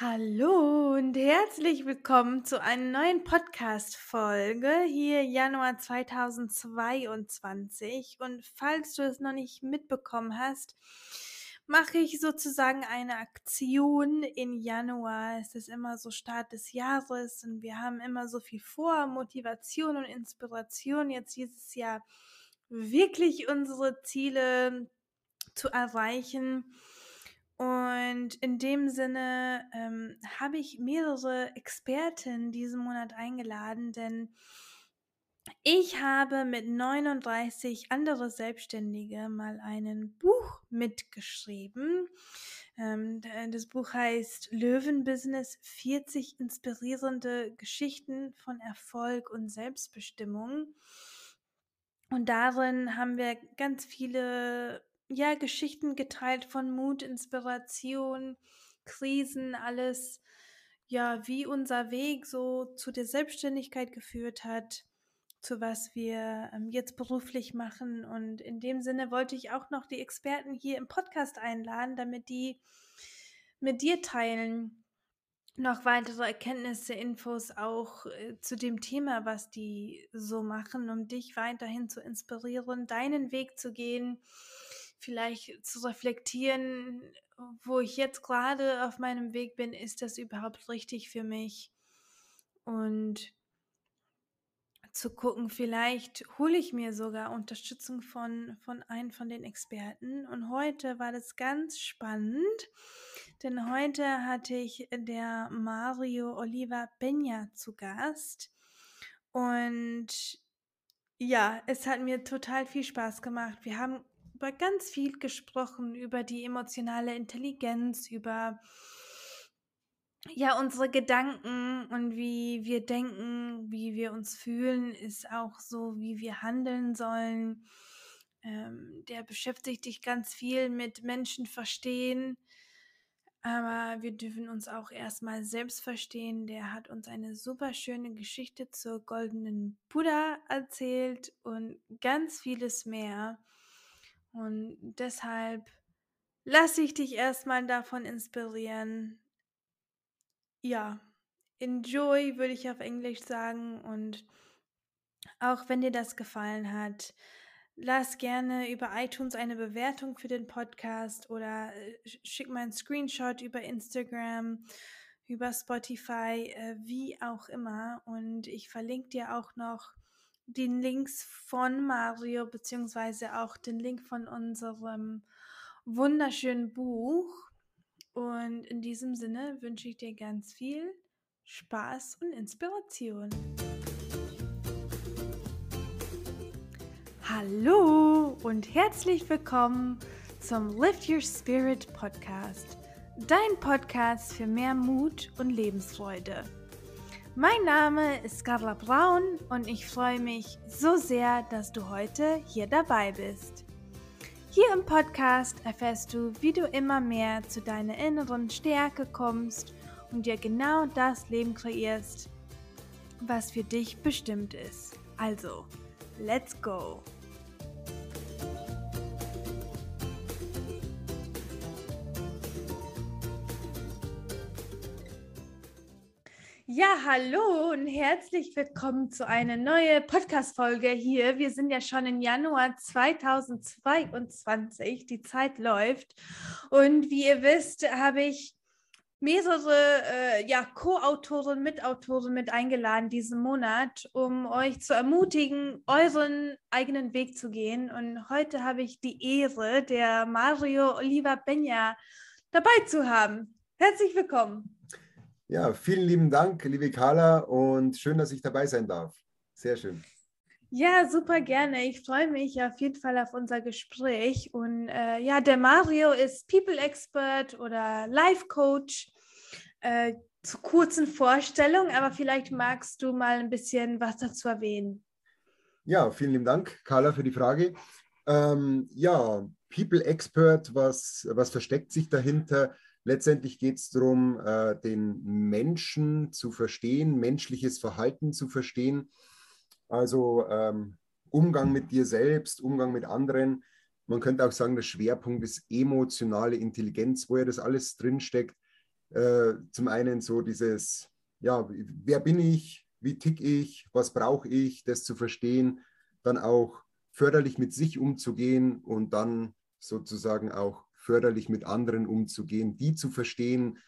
Hallo und herzlich willkommen zu einer neuen Podcast-Folge hier Januar 2022. Und falls du es noch nicht mitbekommen hast, mache ich sozusagen eine Aktion in Januar. Es ist immer so Start des Jahres und wir haben immer so viel vor, Motivation und Inspiration jetzt dieses Jahr wirklich unsere Ziele zu erreichen. Und in dem Sinne ähm, habe ich mehrere Experten diesen Monat eingeladen, denn ich habe mit 39 andere Selbstständige mal ein Buch mitgeschrieben. Ähm, das Buch heißt Löwenbusiness 40 inspirierende Geschichten von Erfolg und Selbstbestimmung. Und darin haben wir ganz viele ja, Geschichten geteilt von Mut, Inspiration, Krisen, alles, ja, wie unser Weg so zu der Selbstständigkeit geführt hat, zu was wir ähm, jetzt beruflich machen. Und in dem Sinne wollte ich auch noch die Experten hier im Podcast einladen, damit die mit dir teilen, noch weitere Erkenntnisse, Infos auch äh, zu dem Thema, was die so machen, um dich weiterhin zu inspirieren, deinen Weg zu gehen, vielleicht zu reflektieren, wo ich jetzt gerade auf meinem Weg bin, ist das überhaupt richtig für mich? Und zu gucken, vielleicht hole ich mir sogar Unterstützung von, von einem von den Experten. Und heute war das ganz spannend, denn heute hatte ich der Mario Oliva Benja zu Gast. Und ja, es hat mir total viel Spaß gemacht. Wir haben über ganz viel gesprochen, über die emotionale Intelligenz, über ja, unsere Gedanken und wie wir denken, wie wir uns fühlen, ist auch so, wie wir handeln sollen. Ähm, der beschäftigt sich ganz viel mit Menschen verstehen, aber wir dürfen uns auch erstmal selbst verstehen. Der hat uns eine super schöne Geschichte zur goldenen Buddha erzählt und ganz vieles mehr. Und deshalb lasse ich dich erstmal davon inspirieren. Ja, enjoy würde ich auf Englisch sagen. Und auch wenn dir das gefallen hat, lass gerne über iTunes eine Bewertung für den Podcast oder äh, schick mal einen Screenshot über Instagram, über Spotify, äh, wie auch immer. Und ich verlinke dir auch noch den Links von Mario, beziehungsweise auch den Link von unserem wunderschönen Buch. Und in diesem Sinne wünsche ich dir ganz viel Spaß und Inspiration. Hallo und herzlich willkommen zum Lift Your Spirit Podcast, dein Podcast für mehr Mut und Lebensfreude. Mein Name ist Carla Braun und ich freue mich so sehr, dass du heute hier dabei bist. Hier im Podcast erfährst du, wie du immer mehr zu deiner inneren Stärke kommst und dir genau das Leben kreierst, was für dich bestimmt ist. Also, let's go! Ja, hallo und herzlich willkommen zu einer neuen Podcast-Folge hier. Wir sind ja schon im Januar 2022. Die Zeit läuft. Und wie ihr wisst, habe ich mehrere äh, ja, Co-Autoren, Mitautoren mit eingeladen diesen Monat, um euch zu ermutigen, euren eigenen Weg zu gehen. Und heute habe ich die Ehre, der Mario Oliva Benja dabei zu haben. Herzlich willkommen. Ja, vielen lieben Dank, liebe Carla, und schön, dass ich dabei sein darf. Sehr schön. Ja, super gerne. Ich freue mich auf jeden Fall auf unser Gespräch. Und äh, ja, der Mario ist People Expert oder Life Coach. Äh, zur kurzen Vorstellung, aber vielleicht magst du mal ein bisschen was dazu erwähnen. Ja, vielen lieben Dank, Carla, für die Frage. Ähm, ja, People Expert, was, was versteckt sich dahinter? Letztendlich geht es darum, äh, den Menschen zu verstehen, menschliches Verhalten zu verstehen. Also ähm, Umgang mit dir selbst, Umgang mit anderen. Man könnte auch sagen, der Schwerpunkt ist emotionale Intelligenz, wo ja das alles drinsteckt. Äh, zum einen so dieses, ja, wer bin ich, wie tick ich, was brauche ich, das zu verstehen, dann auch förderlich mit sich umzugehen und dann sozusagen auch förderlich mit anderen umzugehen, die zu verstehen,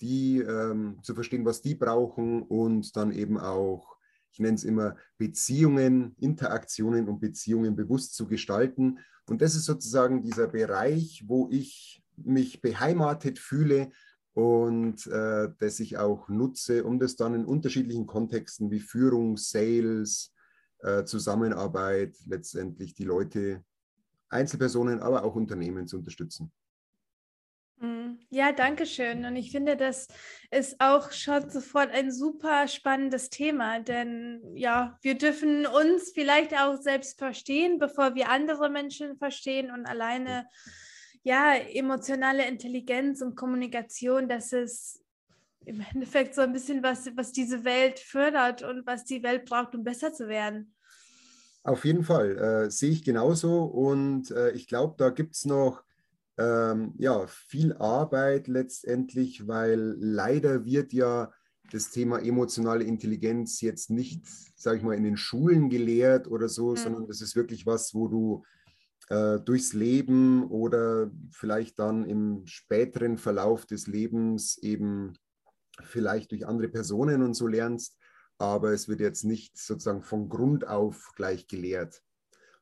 die ähm, zu verstehen, was die brauchen und dann eben auch, ich nenne es immer Beziehungen, Interaktionen und Beziehungen bewusst zu gestalten. Und das ist sozusagen dieser Bereich, wo ich mich beheimatet fühle und äh, das ich auch nutze, um das dann in unterschiedlichen Kontexten wie Führung, Sales, äh, Zusammenarbeit letztendlich die Leute, Einzelpersonen, aber auch Unternehmen zu unterstützen. Ja, danke schön. Und ich finde, das ist auch schon sofort ein super spannendes Thema, denn ja, wir dürfen uns vielleicht auch selbst verstehen, bevor wir andere Menschen verstehen und alleine, ja, emotionale Intelligenz und Kommunikation, das ist im Endeffekt so ein bisschen was, was diese Welt fördert und was die Welt braucht, um besser zu werden. Auf jeden Fall, äh, sehe ich genauso. Und äh, ich glaube, da gibt es noch ähm, ja, viel Arbeit letztendlich, weil leider wird ja das Thema emotionale Intelligenz jetzt nicht, sage ich mal, in den Schulen gelehrt oder so, mhm. sondern das ist wirklich was, wo du äh, durchs Leben oder vielleicht dann im späteren Verlauf des Lebens eben vielleicht durch andere Personen und so lernst, aber es wird jetzt nicht sozusagen von Grund auf gleich gelehrt.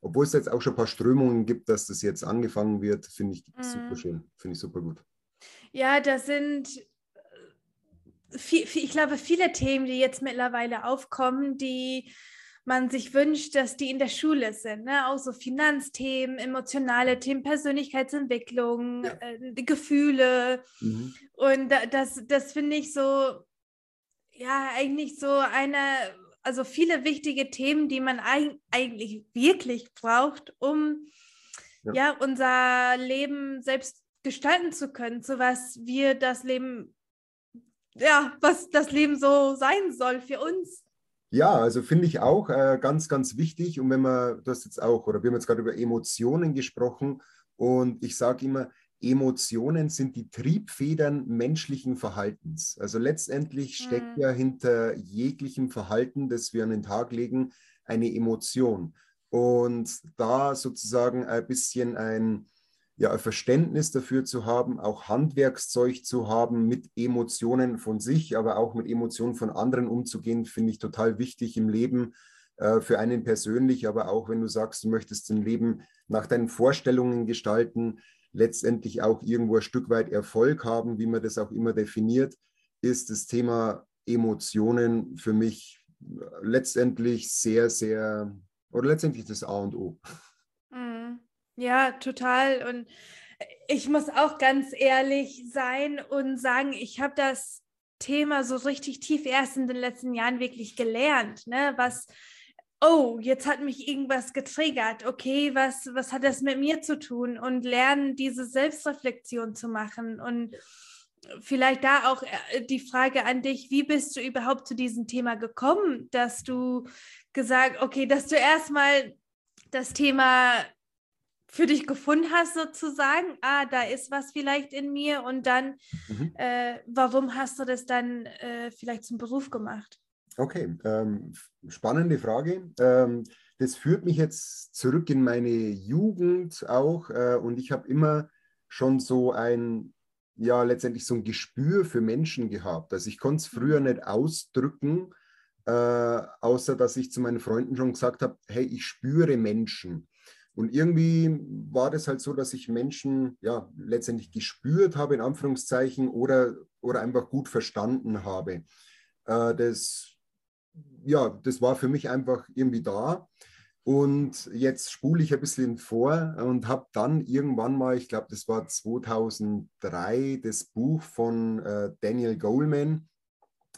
Obwohl es jetzt auch schon ein paar Strömungen gibt, dass das jetzt angefangen wird, finde ich mhm. super schön, finde ich super gut. Ja, das sind, äh, viel, viel, ich glaube, viele Themen, die jetzt mittlerweile aufkommen, die man sich wünscht, dass die in der Schule sind. Ne? Auch so Finanzthemen, emotionale Themen, Persönlichkeitsentwicklung, ja. äh, Gefühle. Mhm. Und das, das finde ich so, ja, eigentlich so eine, also viele wichtige Themen, die man eigentlich wirklich braucht, um ja. ja. unser Leben selbst gestalten zu können, so was wir das Leben, ja, was das Leben so sein soll für uns. Ja, also finde ich auch äh, ganz, ganz wichtig. Und wenn man, du hast jetzt auch, oder wir haben jetzt gerade über Emotionen gesprochen, und ich sage immer, Emotionen sind die Triebfedern menschlichen Verhaltens. Also letztendlich steckt mhm. ja hinter jeglichem Verhalten, das wir an den Tag legen, eine Emotion. Und da sozusagen ein bisschen ein, ja, ein Verständnis dafür zu haben, auch Handwerkszeug zu haben, mit Emotionen von sich, aber auch mit Emotionen von anderen umzugehen, finde ich total wichtig im Leben äh, für einen persönlich, aber auch wenn du sagst, du möchtest ein Leben nach deinen Vorstellungen gestalten, letztendlich auch irgendwo ein Stück weit Erfolg haben, wie man das auch immer definiert, ist das Thema Emotionen für mich letztendlich sehr, sehr, oder letztendlich das A und O. Mhm. Ja, total. Und ich muss auch ganz ehrlich sein und sagen, ich habe das Thema so richtig tief erst in den letzten Jahren wirklich gelernt, ne? was oh, jetzt hat mich irgendwas getriggert, okay, was, was hat das mit mir zu tun? Und lernen, diese Selbstreflexion zu machen und vielleicht da auch äh, die Frage an dich, wie bist du überhaupt zu diesem Thema gekommen, dass du gesagt, okay, dass du erstmal das Thema für dich gefunden hast, sozusagen, ah, da ist was vielleicht in mir und dann, mhm. äh, warum hast du das dann äh, vielleicht zum Beruf gemacht? Okay, ähm, spannende Frage. Ähm, das führt mich jetzt zurück in meine Jugend auch äh, und ich habe immer schon so ein, ja, letztendlich so ein Gespür für Menschen gehabt. Also ich konnte es früher nicht ausdrücken, äh, außer dass ich zu meinen Freunden schon gesagt habe, hey, ich spüre Menschen. Und irgendwie war das halt so, dass ich Menschen ja letztendlich gespürt habe, in Anführungszeichen, oder, oder einfach gut verstanden habe. Äh, das ja, das war für mich einfach irgendwie da. Und jetzt spule ich ein bisschen vor und habe dann irgendwann mal, ich glaube, das war 2003, das Buch von äh, Daniel Goleman,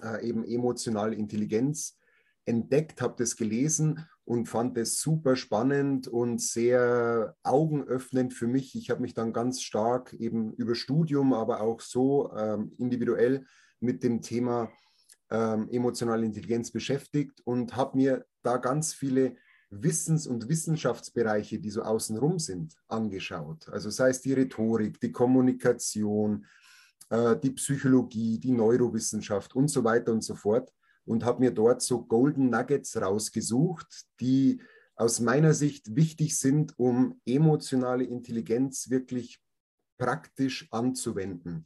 äh, eben emotionale Intelligenz, entdeckt, habe das gelesen und fand es super spannend und sehr augenöffnend für mich. Ich habe mich dann ganz stark eben über Studium, aber auch so ähm, individuell mit dem Thema ähm, emotionale Intelligenz beschäftigt und habe mir da ganz viele Wissens- und Wissenschaftsbereiche, die so außenrum sind, angeschaut. Also sei es die Rhetorik, die Kommunikation, äh, die Psychologie, die Neurowissenschaft und so weiter und so fort und habe mir dort so Golden Nuggets rausgesucht, die aus meiner Sicht wichtig sind, um emotionale Intelligenz wirklich praktisch anzuwenden.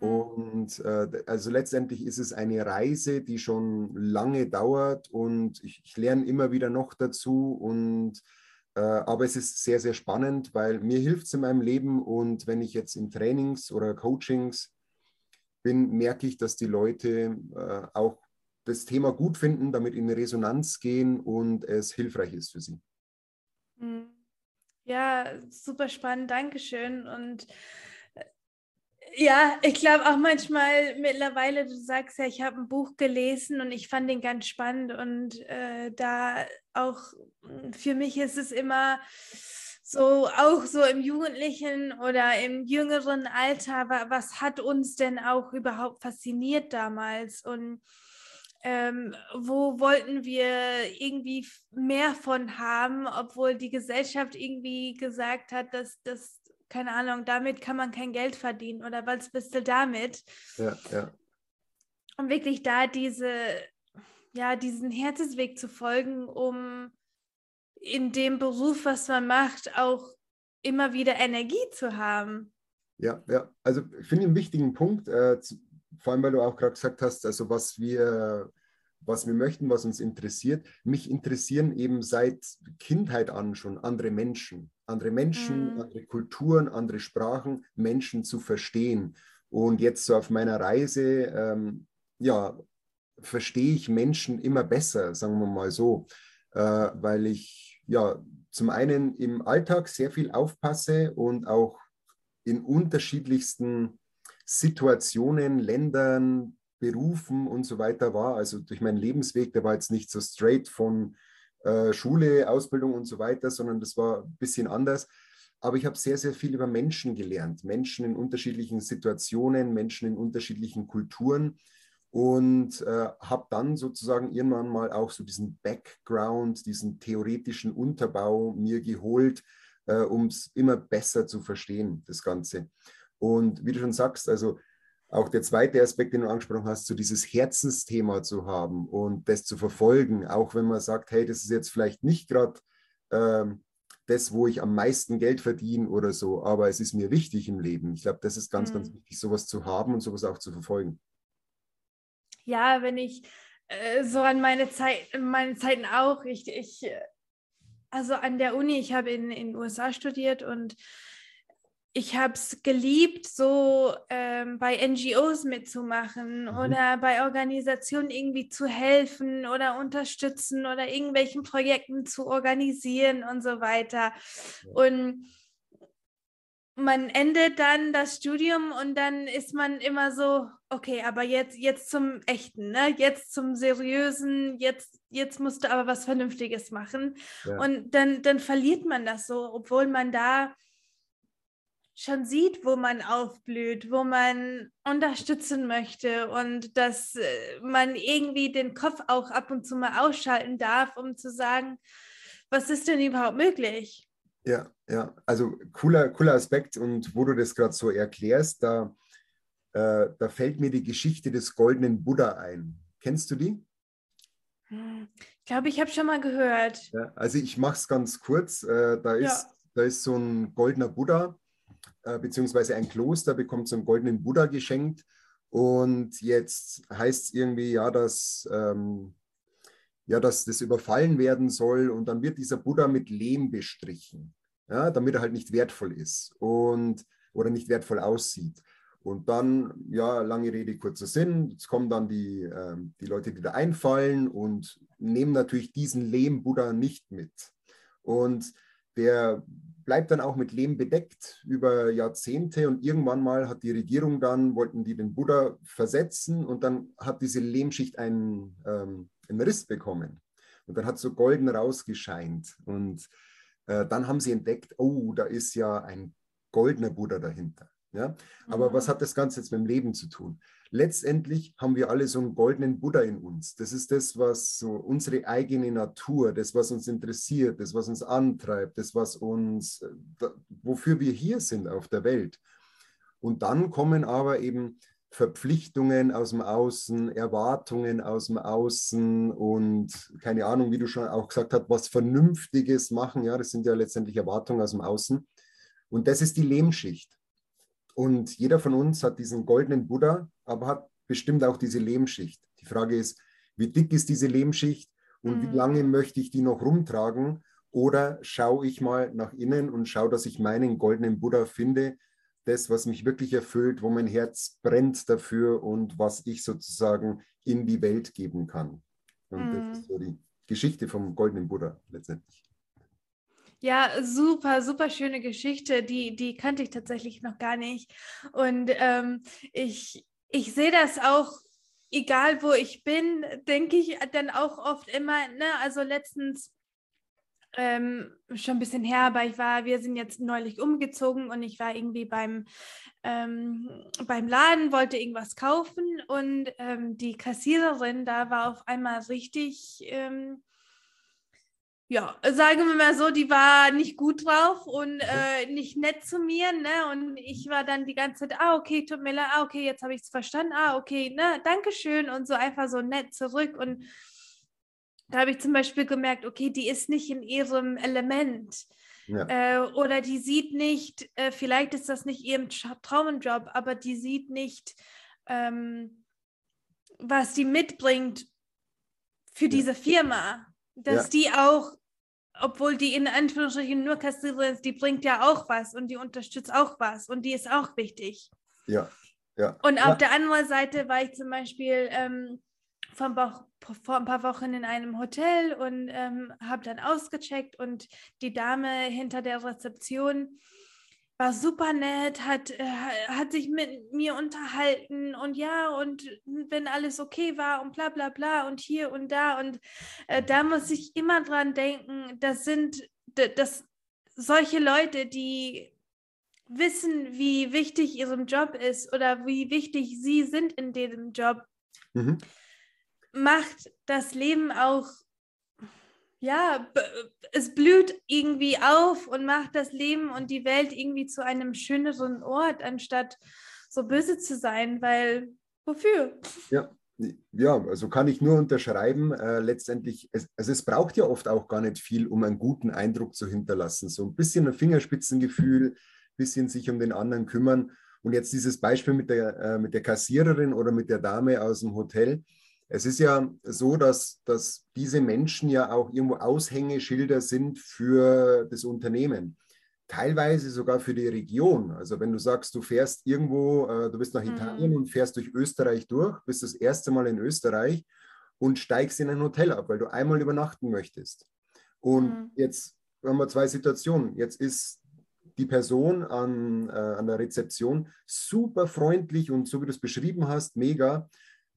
Und äh, also letztendlich ist es eine Reise, die schon lange dauert und ich, ich lerne immer wieder noch dazu. Und, äh, aber es ist sehr, sehr spannend, weil mir hilft es in meinem Leben und wenn ich jetzt in Trainings oder Coachings bin, merke ich, dass die Leute äh, auch das Thema gut finden, damit in Resonanz gehen und es hilfreich ist für sie. Mhm. Ja, super spannend, Dankeschön. Und ja, ich glaube auch manchmal mittlerweile, du sagst ja, ich habe ein Buch gelesen und ich fand den ganz spannend und äh, da auch für mich ist es immer so, auch so im jugendlichen oder im jüngeren Alter, was hat uns denn auch überhaupt fasziniert damals? Und ähm, wo wollten wir irgendwie mehr von haben, obwohl die Gesellschaft irgendwie gesagt hat, dass das, keine Ahnung, damit kann man kein Geld verdienen oder was bist du damit? Ja, ja. Und wirklich da diese, ja, diesen Herzensweg zu folgen, um in dem Beruf, was man macht, auch immer wieder Energie zu haben. Ja, ja, also ich finde einen wichtigen Punkt, äh, zu, vor allem weil du auch gerade gesagt hast, also was wir, was wir möchten, was uns interessiert. Mich interessieren eben seit Kindheit an schon andere Menschen, andere Menschen, mhm. andere Kulturen, andere Sprachen, Menschen zu verstehen. Und jetzt so auf meiner Reise, ähm, ja, verstehe ich Menschen immer besser, sagen wir mal so, äh, weil ich ja zum einen im Alltag sehr viel aufpasse und auch in unterschiedlichsten Situationen, Ländern, Berufen und so weiter war. Also durch meinen Lebensweg, der war jetzt nicht so straight von äh, Schule, Ausbildung und so weiter, sondern das war ein bisschen anders. Aber ich habe sehr, sehr viel über Menschen gelernt. Menschen in unterschiedlichen Situationen, Menschen in unterschiedlichen Kulturen und äh, habe dann sozusagen irgendwann mal auch so diesen Background, diesen theoretischen Unterbau mir geholt, äh, um es immer besser zu verstehen, das Ganze. Und wie du schon sagst, also auch der zweite Aspekt, den du angesprochen hast, so dieses Herzensthema zu haben und das zu verfolgen, auch wenn man sagt, hey, das ist jetzt vielleicht nicht gerade ähm, das, wo ich am meisten Geld verdiene oder so, aber es ist mir wichtig im Leben. Ich glaube, das ist ganz, mhm. ganz wichtig, sowas zu haben und sowas auch zu verfolgen. Ja, wenn ich äh, so an meine Zeit, meine Zeiten auch, ich, ich äh, also an der Uni, ich habe in den USA studiert und ich habe es geliebt, so ähm, bei NGOs mitzumachen mhm. oder bei Organisationen irgendwie zu helfen oder unterstützen oder irgendwelchen Projekten zu organisieren und so weiter. Und man endet dann das Studium und dann ist man immer so, okay, aber jetzt, jetzt zum Echten, ne? jetzt zum Seriösen, jetzt, jetzt musst du aber was Vernünftiges machen. Ja. Und dann, dann verliert man das so, obwohl man da schon sieht, wo man aufblüht, wo man unterstützen möchte und dass äh, man irgendwie den Kopf auch ab und zu mal ausschalten darf, um zu sagen, was ist denn überhaupt möglich? Ja, ja, also cooler, cooler Aspekt und wo du das gerade so erklärst, da, äh, da fällt mir die Geschichte des goldenen Buddha ein. Kennst du die? Hm, ich glaube, ich habe schon mal gehört. Ja, also ich mache es ganz kurz. Äh, da, ist, ja. da ist so ein goldener Buddha, äh, beziehungsweise ein Kloster bekommt so einen goldenen Buddha geschenkt. Und jetzt heißt es irgendwie, ja, dass, ähm, ja, dass das überfallen werden soll. Und dann wird dieser Buddha mit Lehm bestrichen, ja, damit er halt nicht wertvoll ist und, oder nicht wertvoll aussieht. Und dann, ja, lange Rede, kurzer Sinn, es kommen dann die, äh, die Leute, die da einfallen und nehmen natürlich diesen Lehm-Buddha nicht mit. Und der bleibt dann auch mit Lehm bedeckt über Jahrzehnte und irgendwann mal hat die Regierung dann, wollten die den Buddha versetzen und dann hat diese Lehmschicht einen, ähm, einen Riss bekommen und dann hat so golden rausgescheint und äh, dann haben sie entdeckt, oh, da ist ja ein goldener Buddha dahinter. Ja? Aber mhm. was hat das Ganze jetzt mit dem Leben zu tun? Letztendlich haben wir alle so einen goldenen Buddha in uns. Das ist das, was so unsere eigene Natur, das, was uns interessiert, das, was uns antreibt, das, was uns, wofür wir hier sind auf der Welt. Und dann kommen aber eben Verpflichtungen aus dem Außen, Erwartungen aus dem Außen und keine Ahnung, wie du schon auch gesagt hast, was Vernünftiges machen. Ja, das sind ja letztendlich Erwartungen aus dem Außen. Und das ist die Lehmschicht. Und jeder von uns hat diesen goldenen Buddha, aber hat bestimmt auch diese Lehmschicht. Die Frage ist, wie dick ist diese Lehmschicht und mhm. wie lange möchte ich die noch rumtragen? Oder schaue ich mal nach innen und schaue, dass ich meinen goldenen Buddha finde, das, was mich wirklich erfüllt, wo mein Herz brennt dafür und was ich sozusagen in die Welt geben kann. Und mm. das ist so die Geschichte vom goldenen Buddha letztendlich. Ja, super, super schöne Geschichte. Die, die kannte ich tatsächlich noch gar nicht. Und ähm, ich, ich sehe das auch, egal wo ich bin, denke ich dann auch oft immer, ne, also letztens ähm, schon ein bisschen her, aber ich war, wir sind jetzt neulich umgezogen und ich war irgendwie beim, ähm, beim Laden, wollte irgendwas kaufen und ähm, die Kassiererin da war auf einmal richtig, ähm, ja, sagen wir mal so, die war nicht gut drauf und mhm. äh, nicht nett zu mir, ne? Und ich war dann die ganze Zeit, ah, okay, tut mir leid, ah, okay, jetzt habe ich es verstanden, ah, okay, ne, Dankeschön und so einfach so nett zurück und da habe ich zum Beispiel gemerkt, okay, die ist nicht in ihrem Element. Ja. Äh, oder die sieht nicht, äh, vielleicht ist das nicht ihrem Traumjob, aber die sieht nicht, ähm, was sie mitbringt für ja. diese Firma. Dass ja. die auch, obwohl die in Anführungsstrichen nur Kassiererin ist, die bringt ja auch was und die unterstützt auch was und die ist auch wichtig. Ja, ja. Und auf der anderen Seite war ich zum Beispiel ähm, vom Bauch vor ein paar Wochen in einem Hotel und ähm, habe dann ausgecheckt und die Dame hinter der Rezeption war super nett, hat, äh, hat sich mit mir unterhalten und ja, und wenn alles okay war und bla bla bla und hier und da. Und äh, da muss ich immer dran denken, das sind das, solche Leute, die wissen, wie wichtig ihrem Job ist oder wie wichtig sie sind in diesem Job. Mhm macht das Leben auch, ja, es blüht irgendwie auf und macht das Leben und die Welt irgendwie zu einem schöneren Ort, anstatt so böse zu sein, weil wofür? Ja. Ja, also kann ich nur unterschreiben. Äh, letztendlich, es, also es braucht ja oft auch gar nicht viel, um einen guten Eindruck zu hinterlassen. So ein bisschen ein Fingerspitzengefühl, ein bisschen sich um den anderen kümmern. Und jetzt dieses Beispiel mit der, äh, mit der Kassiererin oder mit der Dame aus dem Hotel. Es ist ja so, dass, dass diese Menschen ja auch irgendwo Aushängeschilder sind für das Unternehmen. Teilweise sogar für die Region. Also wenn du sagst, du fährst irgendwo, äh, du bist nach mhm. Italien und fährst durch Österreich durch, bist das erste Mal in Österreich und steigst in ein Hotel ab, weil du einmal übernachten möchtest. Und mhm. jetzt haben wir zwei Situationen. Jetzt ist die Person an, äh, an der Rezeption super freundlich und so wie du es beschrieben hast, mega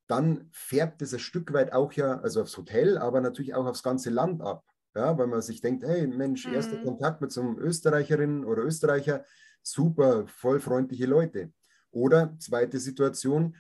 dann färbt es ein Stück weit auch ja, also aufs Hotel, aber natürlich auch aufs ganze Land ab. Ja, weil man sich denkt, hey Mensch, mhm. erster Kontakt mit so einem Österreicherin oder Österreicher, super, voll freundliche Leute. Oder zweite Situation,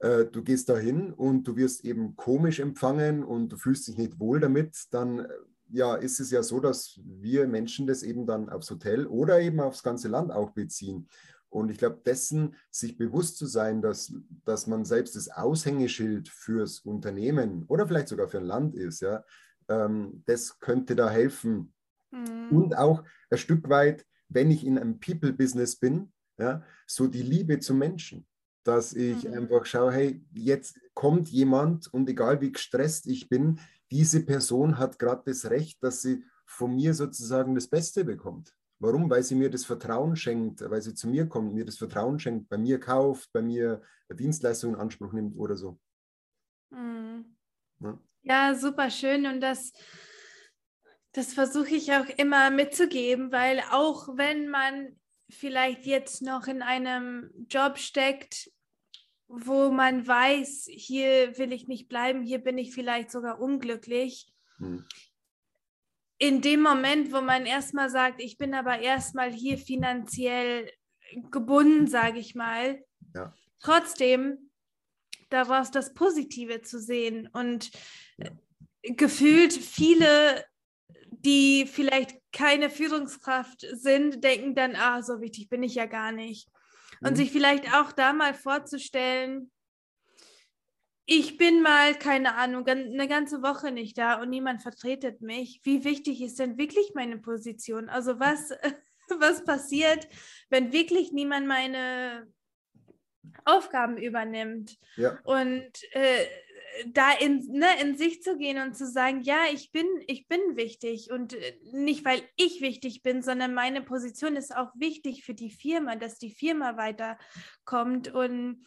äh, du gehst da hin und du wirst eben komisch empfangen und du fühlst dich nicht wohl damit, dann äh, ja, ist es ja so, dass wir Menschen das eben dann aufs Hotel oder eben aufs ganze Land auch beziehen. Und ich glaube, dessen sich bewusst zu sein, dass, dass man selbst das Aushängeschild fürs Unternehmen oder vielleicht sogar für ein Land ist, ja, ähm, das könnte da helfen. Mhm. Und auch ein Stück weit, wenn ich in einem People-Business bin, ja, so die Liebe zum Menschen, dass ich mhm. einfach schaue, hey, jetzt kommt jemand und egal wie gestresst ich bin, diese Person hat gerade das Recht, dass sie von mir sozusagen das Beste bekommt. Warum? Weil sie mir das Vertrauen schenkt, weil sie zu mir kommt, mir das Vertrauen schenkt, bei mir kauft, bei mir Dienstleistungen in Anspruch nimmt oder so. Mhm. Ja. ja, super schön. Und das, das versuche ich auch immer mitzugeben, weil auch wenn man vielleicht jetzt noch in einem Job steckt, wo man weiß, hier will ich nicht bleiben, hier bin ich vielleicht sogar unglücklich. Hm in dem Moment, wo man erstmal sagt, ich bin aber erstmal hier finanziell gebunden, sage ich mal, ja. trotzdem daraus das Positive zu sehen und ja. gefühlt viele, die vielleicht keine Führungskraft sind, denken dann, ah, so wichtig bin ich ja gar nicht. Und mhm. sich vielleicht auch da mal vorzustellen, ich bin mal, keine Ahnung, eine ganze Woche nicht da und niemand vertretet mich. Wie wichtig ist denn wirklich meine Position? Also was, was passiert, wenn wirklich niemand meine Aufgaben übernimmt? Ja. Und äh, da in, ne, in sich zu gehen und zu sagen, ja, ich bin, ich bin wichtig und äh, nicht, weil ich wichtig bin, sondern meine Position ist auch wichtig für die Firma, dass die Firma weiterkommt und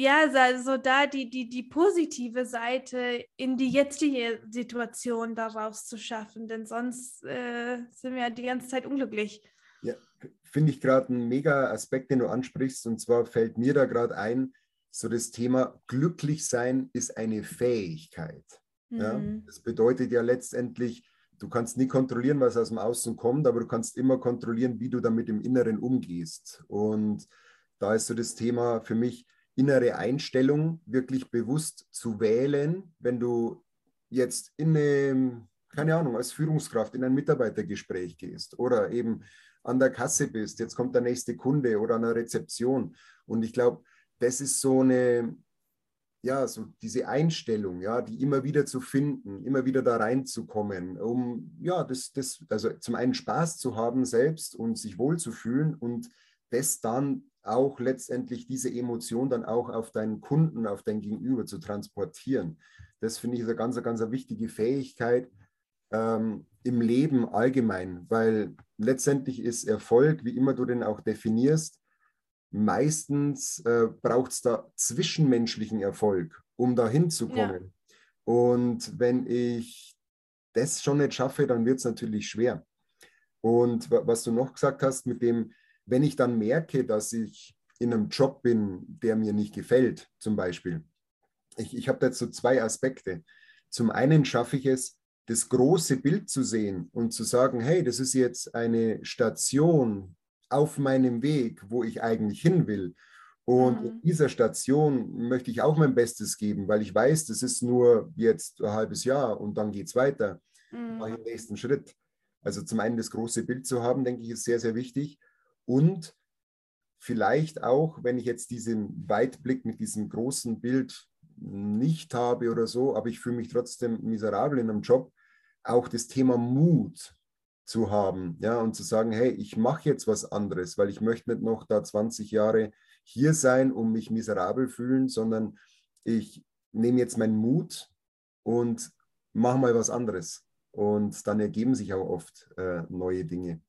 ja, so da die, die, die positive Seite in die jetzige Situation daraus zu schaffen, denn sonst äh, sind wir ja die ganze Zeit unglücklich. Ja, finde ich gerade einen mega Aspekt, den du ansprichst. Und zwar fällt mir da gerade ein, so das Thema glücklich sein ist eine Fähigkeit. Mhm. Ja? Das bedeutet ja letztendlich, du kannst nie kontrollieren, was aus dem Außen kommt, aber du kannst immer kontrollieren, wie du damit im Inneren umgehst. Und da ist so das Thema für mich, innere Einstellung wirklich bewusst zu wählen, wenn du jetzt in eine, keine Ahnung, als Führungskraft in ein Mitarbeitergespräch gehst oder eben an der Kasse bist, jetzt kommt der nächste Kunde oder an der Rezeption. Und ich glaube, das ist so eine, ja, so diese Einstellung, ja, die immer wieder zu finden, immer wieder da reinzukommen, um, ja, das, das, also zum einen Spaß zu haben selbst und sich wohlzufühlen und das dann auch letztendlich diese Emotion dann auch auf deinen Kunden, auf dein Gegenüber zu transportieren. Das finde ich eine ganz, ganz wichtige Fähigkeit ähm, im Leben allgemein, weil letztendlich ist Erfolg, wie immer du den auch definierst, meistens äh, braucht es da zwischenmenschlichen Erfolg, um da hinzukommen. Ja. Und wenn ich das schon nicht schaffe, dann wird es natürlich schwer. Und was du noch gesagt hast mit dem, wenn ich dann merke, dass ich in einem Job bin, der mir nicht gefällt, zum Beispiel, ich, ich habe dazu zwei Aspekte. Zum einen schaffe ich es, das große Bild zu sehen und zu sagen, hey, das ist jetzt eine Station auf meinem Weg, wo ich eigentlich hin will. Und mhm. in dieser Station möchte ich auch mein Bestes geben, weil ich weiß, das ist nur jetzt ein halbes Jahr und dann geht es weiter. Mhm. Mache den nächsten Schritt. Also zum einen das große Bild zu haben, denke ich, ist sehr, sehr wichtig. Und vielleicht auch, wenn ich jetzt diesen Weitblick mit diesem großen Bild nicht habe oder so, aber ich fühle mich trotzdem miserabel in einem Job, auch das Thema Mut zu haben, ja, und zu sagen, hey, ich mache jetzt was anderes, weil ich möchte nicht noch da 20 Jahre hier sein und mich miserabel fühlen, sondern ich nehme jetzt meinen Mut und mache mal was anderes. Und dann ergeben sich auch oft äh, neue Dinge.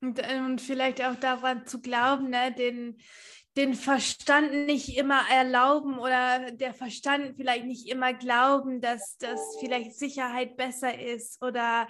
Und, äh, und vielleicht auch daran zu glauben, ne, den, den Verstand nicht immer erlauben oder der Verstand vielleicht nicht immer glauben, dass das vielleicht Sicherheit besser ist oder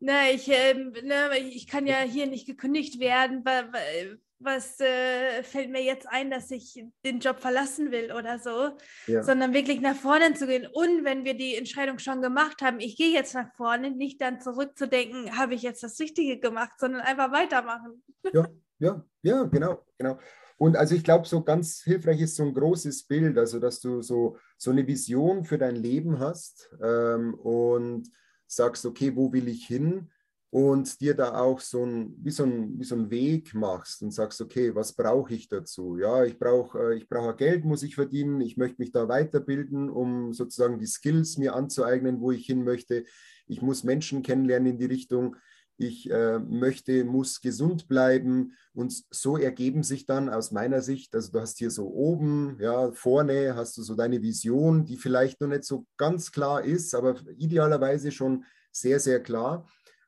ne, ich, äh, ne, ich kann ja hier nicht gekündigt werden, weil, was äh, fällt mir jetzt ein, dass ich den Job verlassen will oder so, ja. sondern wirklich nach vorne zu gehen. Und wenn wir die Entscheidung schon gemacht haben, ich gehe jetzt nach vorne, nicht dann zurückzudenken, habe ich jetzt das Richtige gemacht, sondern einfach weitermachen. Ja, ja, ja, genau, genau. Und also ich glaube, so ganz hilfreich ist so ein großes Bild, also dass du so, so eine Vision für dein Leben hast ähm, und sagst, okay, wo will ich hin? Und dir da auch so ein, wie, so ein, wie so ein Weg machst und sagst, okay, was brauche ich dazu? Ja, ich brauche äh, ich brauche Geld, muss ich verdienen, ich möchte mich da weiterbilden, um sozusagen die Skills mir anzueignen, wo ich hin möchte. Ich muss Menschen kennenlernen in die Richtung, ich äh, möchte, muss gesund bleiben und so ergeben sich dann aus meiner Sicht, also du hast hier so oben, ja, vorne hast du so deine Vision, die vielleicht noch nicht so ganz klar ist, aber idealerweise schon sehr, sehr klar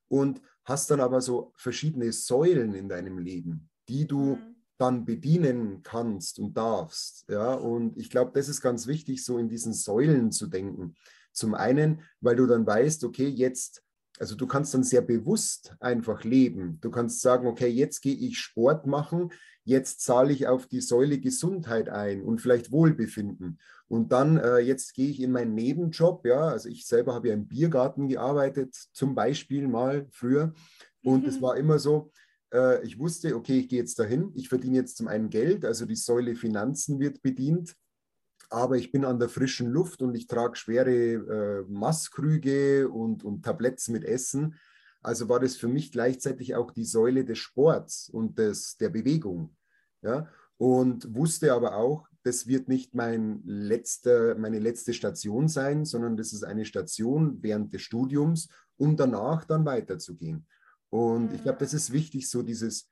und hast dann aber so verschiedene Säulen in deinem Leben, die du mhm. dann bedienen kannst und darfst. Ja, und ich glaube, das ist ganz wichtig, so in diesen Säulen zu denken. Zum einen, weil du dann weißt, okay, jetzt also du kannst dann sehr bewusst einfach leben. Du kannst sagen, okay, jetzt gehe ich Sport machen, jetzt zahle ich auf die Säule Gesundheit ein und vielleicht Wohlbefinden. Und dann, äh, jetzt gehe ich in meinen Nebenjob, ja, also ich selber habe ja im Biergarten gearbeitet, zum Beispiel mal früher. Und es mhm. war immer so, äh, ich wusste, okay, ich gehe jetzt dahin, ich verdiene jetzt zum einen Geld, also die Säule Finanzen wird bedient aber ich bin an der frischen Luft und ich trage schwere äh, Masskrüge und, und Tabletts mit Essen. Also war das für mich gleichzeitig auch die Säule des Sports und des, der Bewegung. Ja? Und wusste aber auch, das wird nicht mein letzter, meine letzte Station sein, sondern das ist eine Station während des Studiums, um danach dann weiterzugehen. Und ich glaube, das ist wichtig, so dieses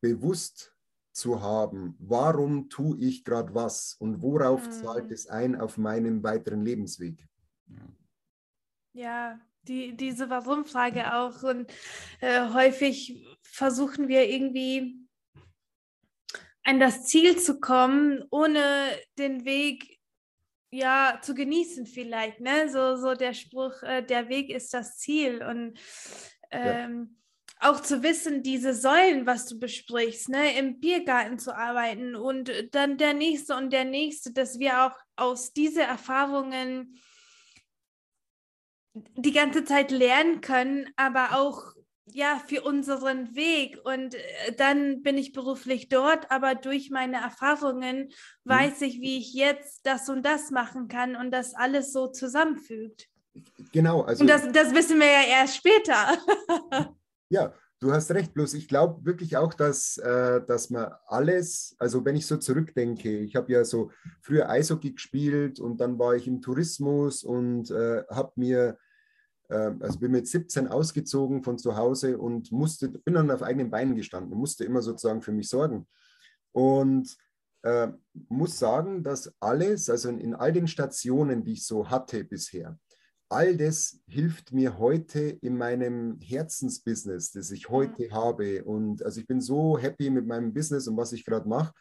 bewusst zu haben, warum tue ich gerade was und worauf mhm. zahlt es ein auf meinem weiteren Lebensweg. Ja, die, diese Warum-Frage auch. Und äh, häufig versuchen wir irgendwie an das Ziel zu kommen, ohne den Weg ja zu genießen vielleicht. Ne? So, so der Spruch, äh, der Weg ist das Ziel. Und ähm, ja. auch zu wissen, diese Säulen, was du besprichst, ne? im Biergarten zu arbeiten und dann der nächste und der nächste, dass wir auch aus diesen Erfahrungen die ganze Zeit lernen können, aber auch ja für unseren Weg und äh, dann bin ich beruflich dort, aber durch meine Erfahrungen mhm. weiß ich, wie ich jetzt das und das machen kann und das alles so zusammenfügt. Genau, also und das, das wissen wir ja erst später. ja, du hast recht, bloß ich glaube wirklich auch, dass, äh, dass man alles, also wenn ich so zurückdenke, ich habe ja so früher Eishockey gespielt und dann war ich im Tourismus und äh, habe mir also bin mit 17 ausgezogen von zu Hause und musste, bin dann auf eigenen Beinen gestanden, musste immer sozusagen für mich sorgen. Und äh, muss sagen, dass alles, also in, in, all den Stationen, die ich so hatte bisher, all das hilft mir heute in meinem Herzensbusiness, das ich heute mhm. habe. Und also ich bin so happy mit meinem Business und was ich gerade mache.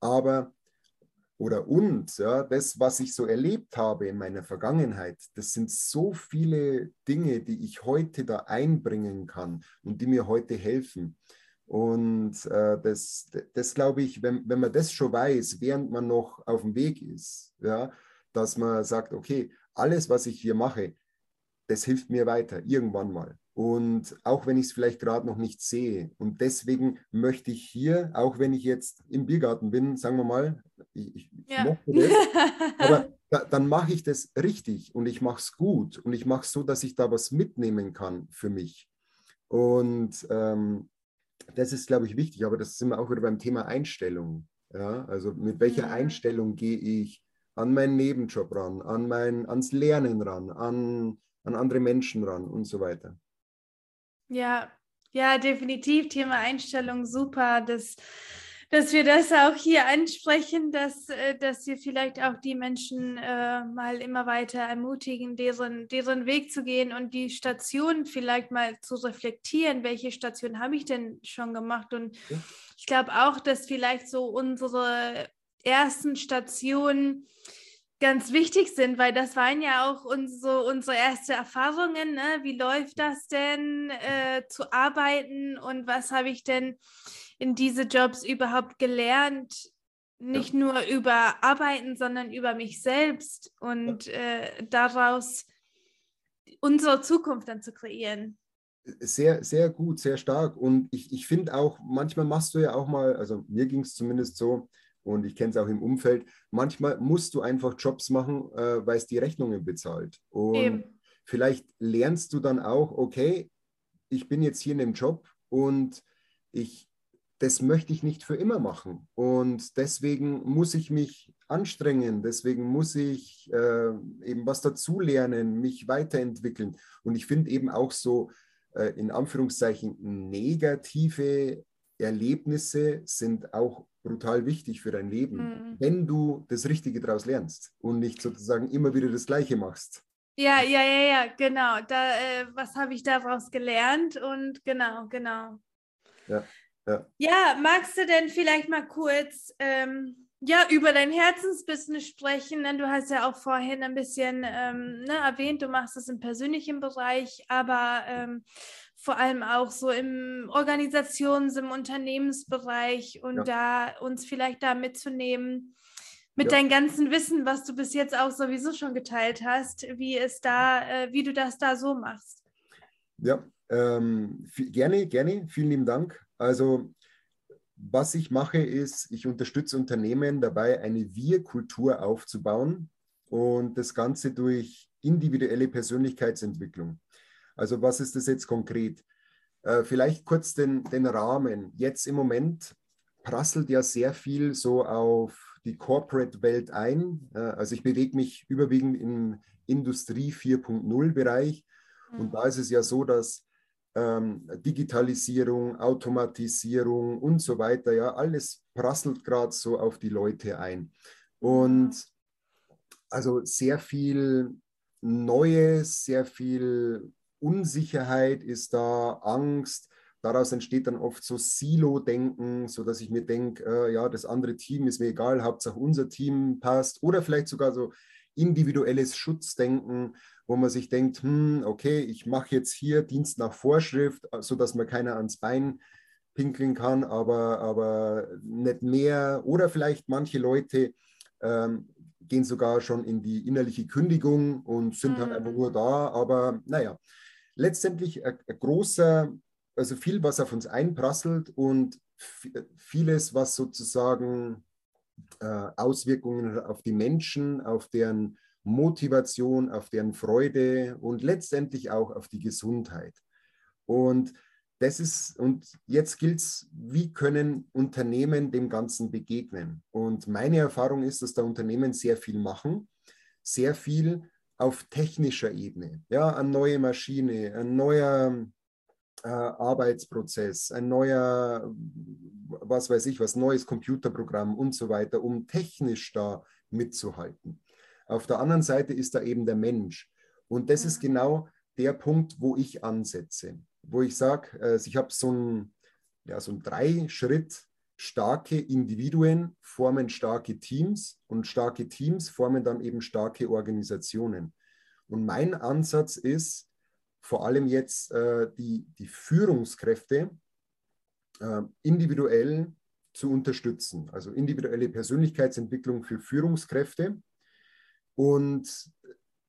Aber oder und, ja, das, was ich so erlebt habe in meiner Vergangenheit, das sind so viele Dinge, die ich heute da einbringen kann und die mir heute helfen. Und äh, das, das glaube ich, wenn, wenn man das schon weiß, während man noch auf dem Weg ist, ja, dass man sagt, okay, alles, was ich hier mache, das hilft mir weiter, irgendwann mal. Und auch wenn ich es vielleicht gerade noch nicht sehe. Und deswegen möchte ich hier, auch wenn ich jetzt im Biergarten bin, sagen wir mal, ich, ich ja. mochte das, aber da, dann mache ich das richtig und ich mache es gut und ich mache es so, dass ich da was mitnehmen kann für mich. Und ähm, das ist, glaube ich, wichtig. Aber das sind wir auch wieder beim Thema Einstellung. Ja? Also mit welcher mhm. Einstellung gehe ich an meinen Nebenjob ran, an mein, ans Lernen ran, an, an andere Menschen ran und so weiter. Ja, ja, definitiv. Thema Einstellung super, dass, dass wir das auch hier ansprechen, dass, äh, dass wir vielleicht auch die Menschen äh, mal immer weiter ermutigen, deren, deren Weg zu gehen und die Station vielleicht mal zu reflektieren. Welche Station habe ich denn schon gemacht? Und ja. ich glaube auch, dass vielleicht so unsere ersten Stationen ganz wichtig sind, weil das waren ja auch unsere, unsere erste Erfahrungen. Ne? Wie läuft das denn äh, zu arbeiten und was habe ich denn in diese Jobs überhaupt gelernt? Nicht ja. nur über Arbeiten, sondern über mich selbst und ja. äh, daraus unsere Zukunft dann zu kreieren. Sehr, sehr gut, sehr stark. Und ich, ich finde auch, manchmal machst du ja auch mal, also mir ging es zumindest so, und ich kenne es auch im Umfeld, manchmal musst du einfach Jobs machen, äh, weil es die Rechnungen bezahlt. Und Eben. vielleicht lernst du dann auch, okay, ich bin jetzt hier in dem Job und ich, das möchte ich nicht für immer machen. Und deswegen muss ich mich anstrengen, deswegen muss ich äh, eben was dazulernen, mich weiterentwickeln. Und ich finde eben auch so, äh, in Anführungszeichen, negative Erlebnisse sind auch brutal wichtig für dein Leben, mhm. wenn du das Richtige daraus lernst und nicht sozusagen immer wieder das Gleiche machst. Ja, ja, ja, ja, genau. Da, äh, was habe ich daraus gelernt? Und genau, genau. Ja, ja. ja magst du denn vielleicht mal kurz ähm, ja, über dein Herzensbusiness sprechen? Denn du hast ja auch vorhin ein bisschen ähm, ne, erwähnt, du machst es im persönlichen Bereich, aber ähm, vor allem auch so im Organisations-, im Unternehmensbereich und ja. da uns vielleicht da mitzunehmen mit ja. deinem ganzen Wissen, was du bis jetzt auch sowieso schon geteilt hast, wie es da, äh, wie du das da so machst. Ja, ähm, gerne, gerne, vielen lieben Dank. Also was ich mache, ist, ich unterstütze Unternehmen dabei, eine Wir-Kultur aufzubauen und das Ganze durch individuelle Persönlichkeitsentwicklung. Also was ist das jetzt konkret? Äh, vielleicht kurz den, den Rahmen. Jetzt im Moment prasselt ja sehr viel so auf die Corporate-Welt ein. Äh, also ich bewege mich überwiegend im Industrie 4.0-Bereich. Mhm. Und da ist es ja so, dass ähm, Digitalisierung, Automatisierung und so weiter, ja, alles prasselt gerade so auf die Leute ein. Und also sehr viel Neues, sehr viel Unsicherheit ist da, Angst. Daraus entsteht dann oft so Silo-Denken, sodass ich mir denke, äh, ja, das andere Team ist mir egal, Hauptsache unser Team passt. Oder vielleicht sogar so individuelles Schutzdenken, wo man sich denkt, hm, okay, ich mache jetzt hier Dienst nach Vorschrift, sodass mir keiner ans Bein pinkeln kann, aber, aber nicht mehr. Oder vielleicht manche Leute ähm, gehen sogar schon in die innerliche Kündigung und sind mhm. dann einfach nur da. Aber naja, letztendlich ein, ein großer, also viel, was auf uns einprasselt und vieles, was sozusagen äh, Auswirkungen auf die Menschen, auf deren Motivation, auf deren Freude und letztendlich auch auf die Gesundheit. Und das ist, und jetzt gilt es, wie können Unternehmen dem Ganzen begegnen? Und meine Erfahrung ist, dass da Unternehmen sehr viel machen, sehr viel auf technischer Ebene. Ja, eine neue Maschine, ein neuer äh, Arbeitsprozess, ein neuer, was weiß ich, was neues Computerprogramm und so weiter, um technisch da mitzuhalten. Auf der anderen Seite ist da eben der Mensch. Und das ist genau der Punkt, wo ich ansetze wo ich sage, also ich habe so ein, ja, so ein Drei-Schritt, starke Individuen formen starke Teams und starke Teams formen dann eben starke Organisationen. Und mein Ansatz ist vor allem jetzt äh, die, die Führungskräfte äh, individuell zu unterstützen, also individuelle Persönlichkeitsentwicklung für Führungskräfte. Und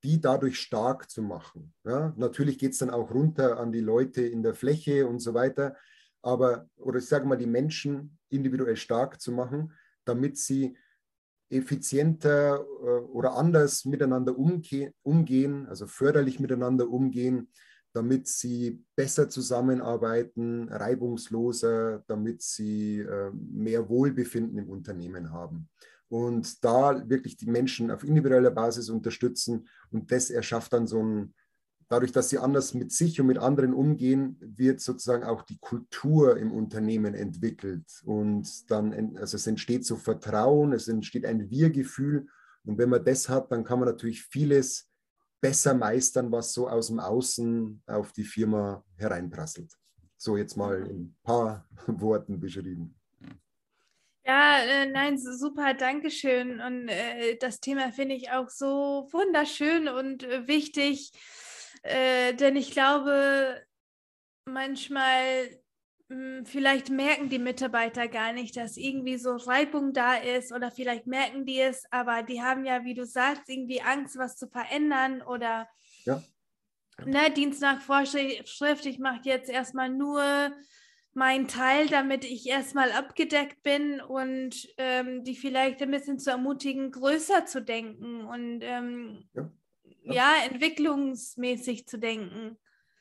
die dadurch stark zu machen. Ja, natürlich geht es dann auch runter an die Leute in der Fläche und so weiter, aber, oder ich sage mal, die Menschen individuell stark zu machen, damit sie effizienter äh, oder anders miteinander umge umgehen, also förderlich miteinander umgehen, damit sie besser zusammenarbeiten, reibungsloser, damit sie äh, mehr Wohlbefinden im Unternehmen haben und da wirklich die Menschen auf individueller Basis unterstützen. Und das erschafft dann so ein, dadurch, dass sie anders mit sich und mit anderen umgehen, wird sozusagen auch die Kultur im Unternehmen entwickelt. Und dann, also es entsteht so Vertrauen, es entsteht ein Wir-Gefühl. Und wenn man das hat, dann kann man natürlich vieles besser meistern, was so aus dem Außen auf die Firma hereinprasselt. So jetzt mal in ein paar Worten beschrieben. Ja, äh, nein, super, Dankeschön. Und äh, das Thema finde ich auch so wunderschön und äh, wichtig, äh, denn ich glaube, manchmal mh, hm, vielleicht merken die Mitarbeiter gar nicht, dass irgendwie so Reibung da ist oder vielleicht merken die es, aber die haben ja, wie du sagst, irgendwie Angst, was zu verändern oder ja. ne, Dienst nach Vorschrift, ich mache jetzt erstmal nur mein Teil, damit ich erstmal abgedeckt bin und ähm, die vielleicht ein bisschen zu ermutigen, größer zu denken und ähm, ja, ja. entwicklungsmäßig zu denken.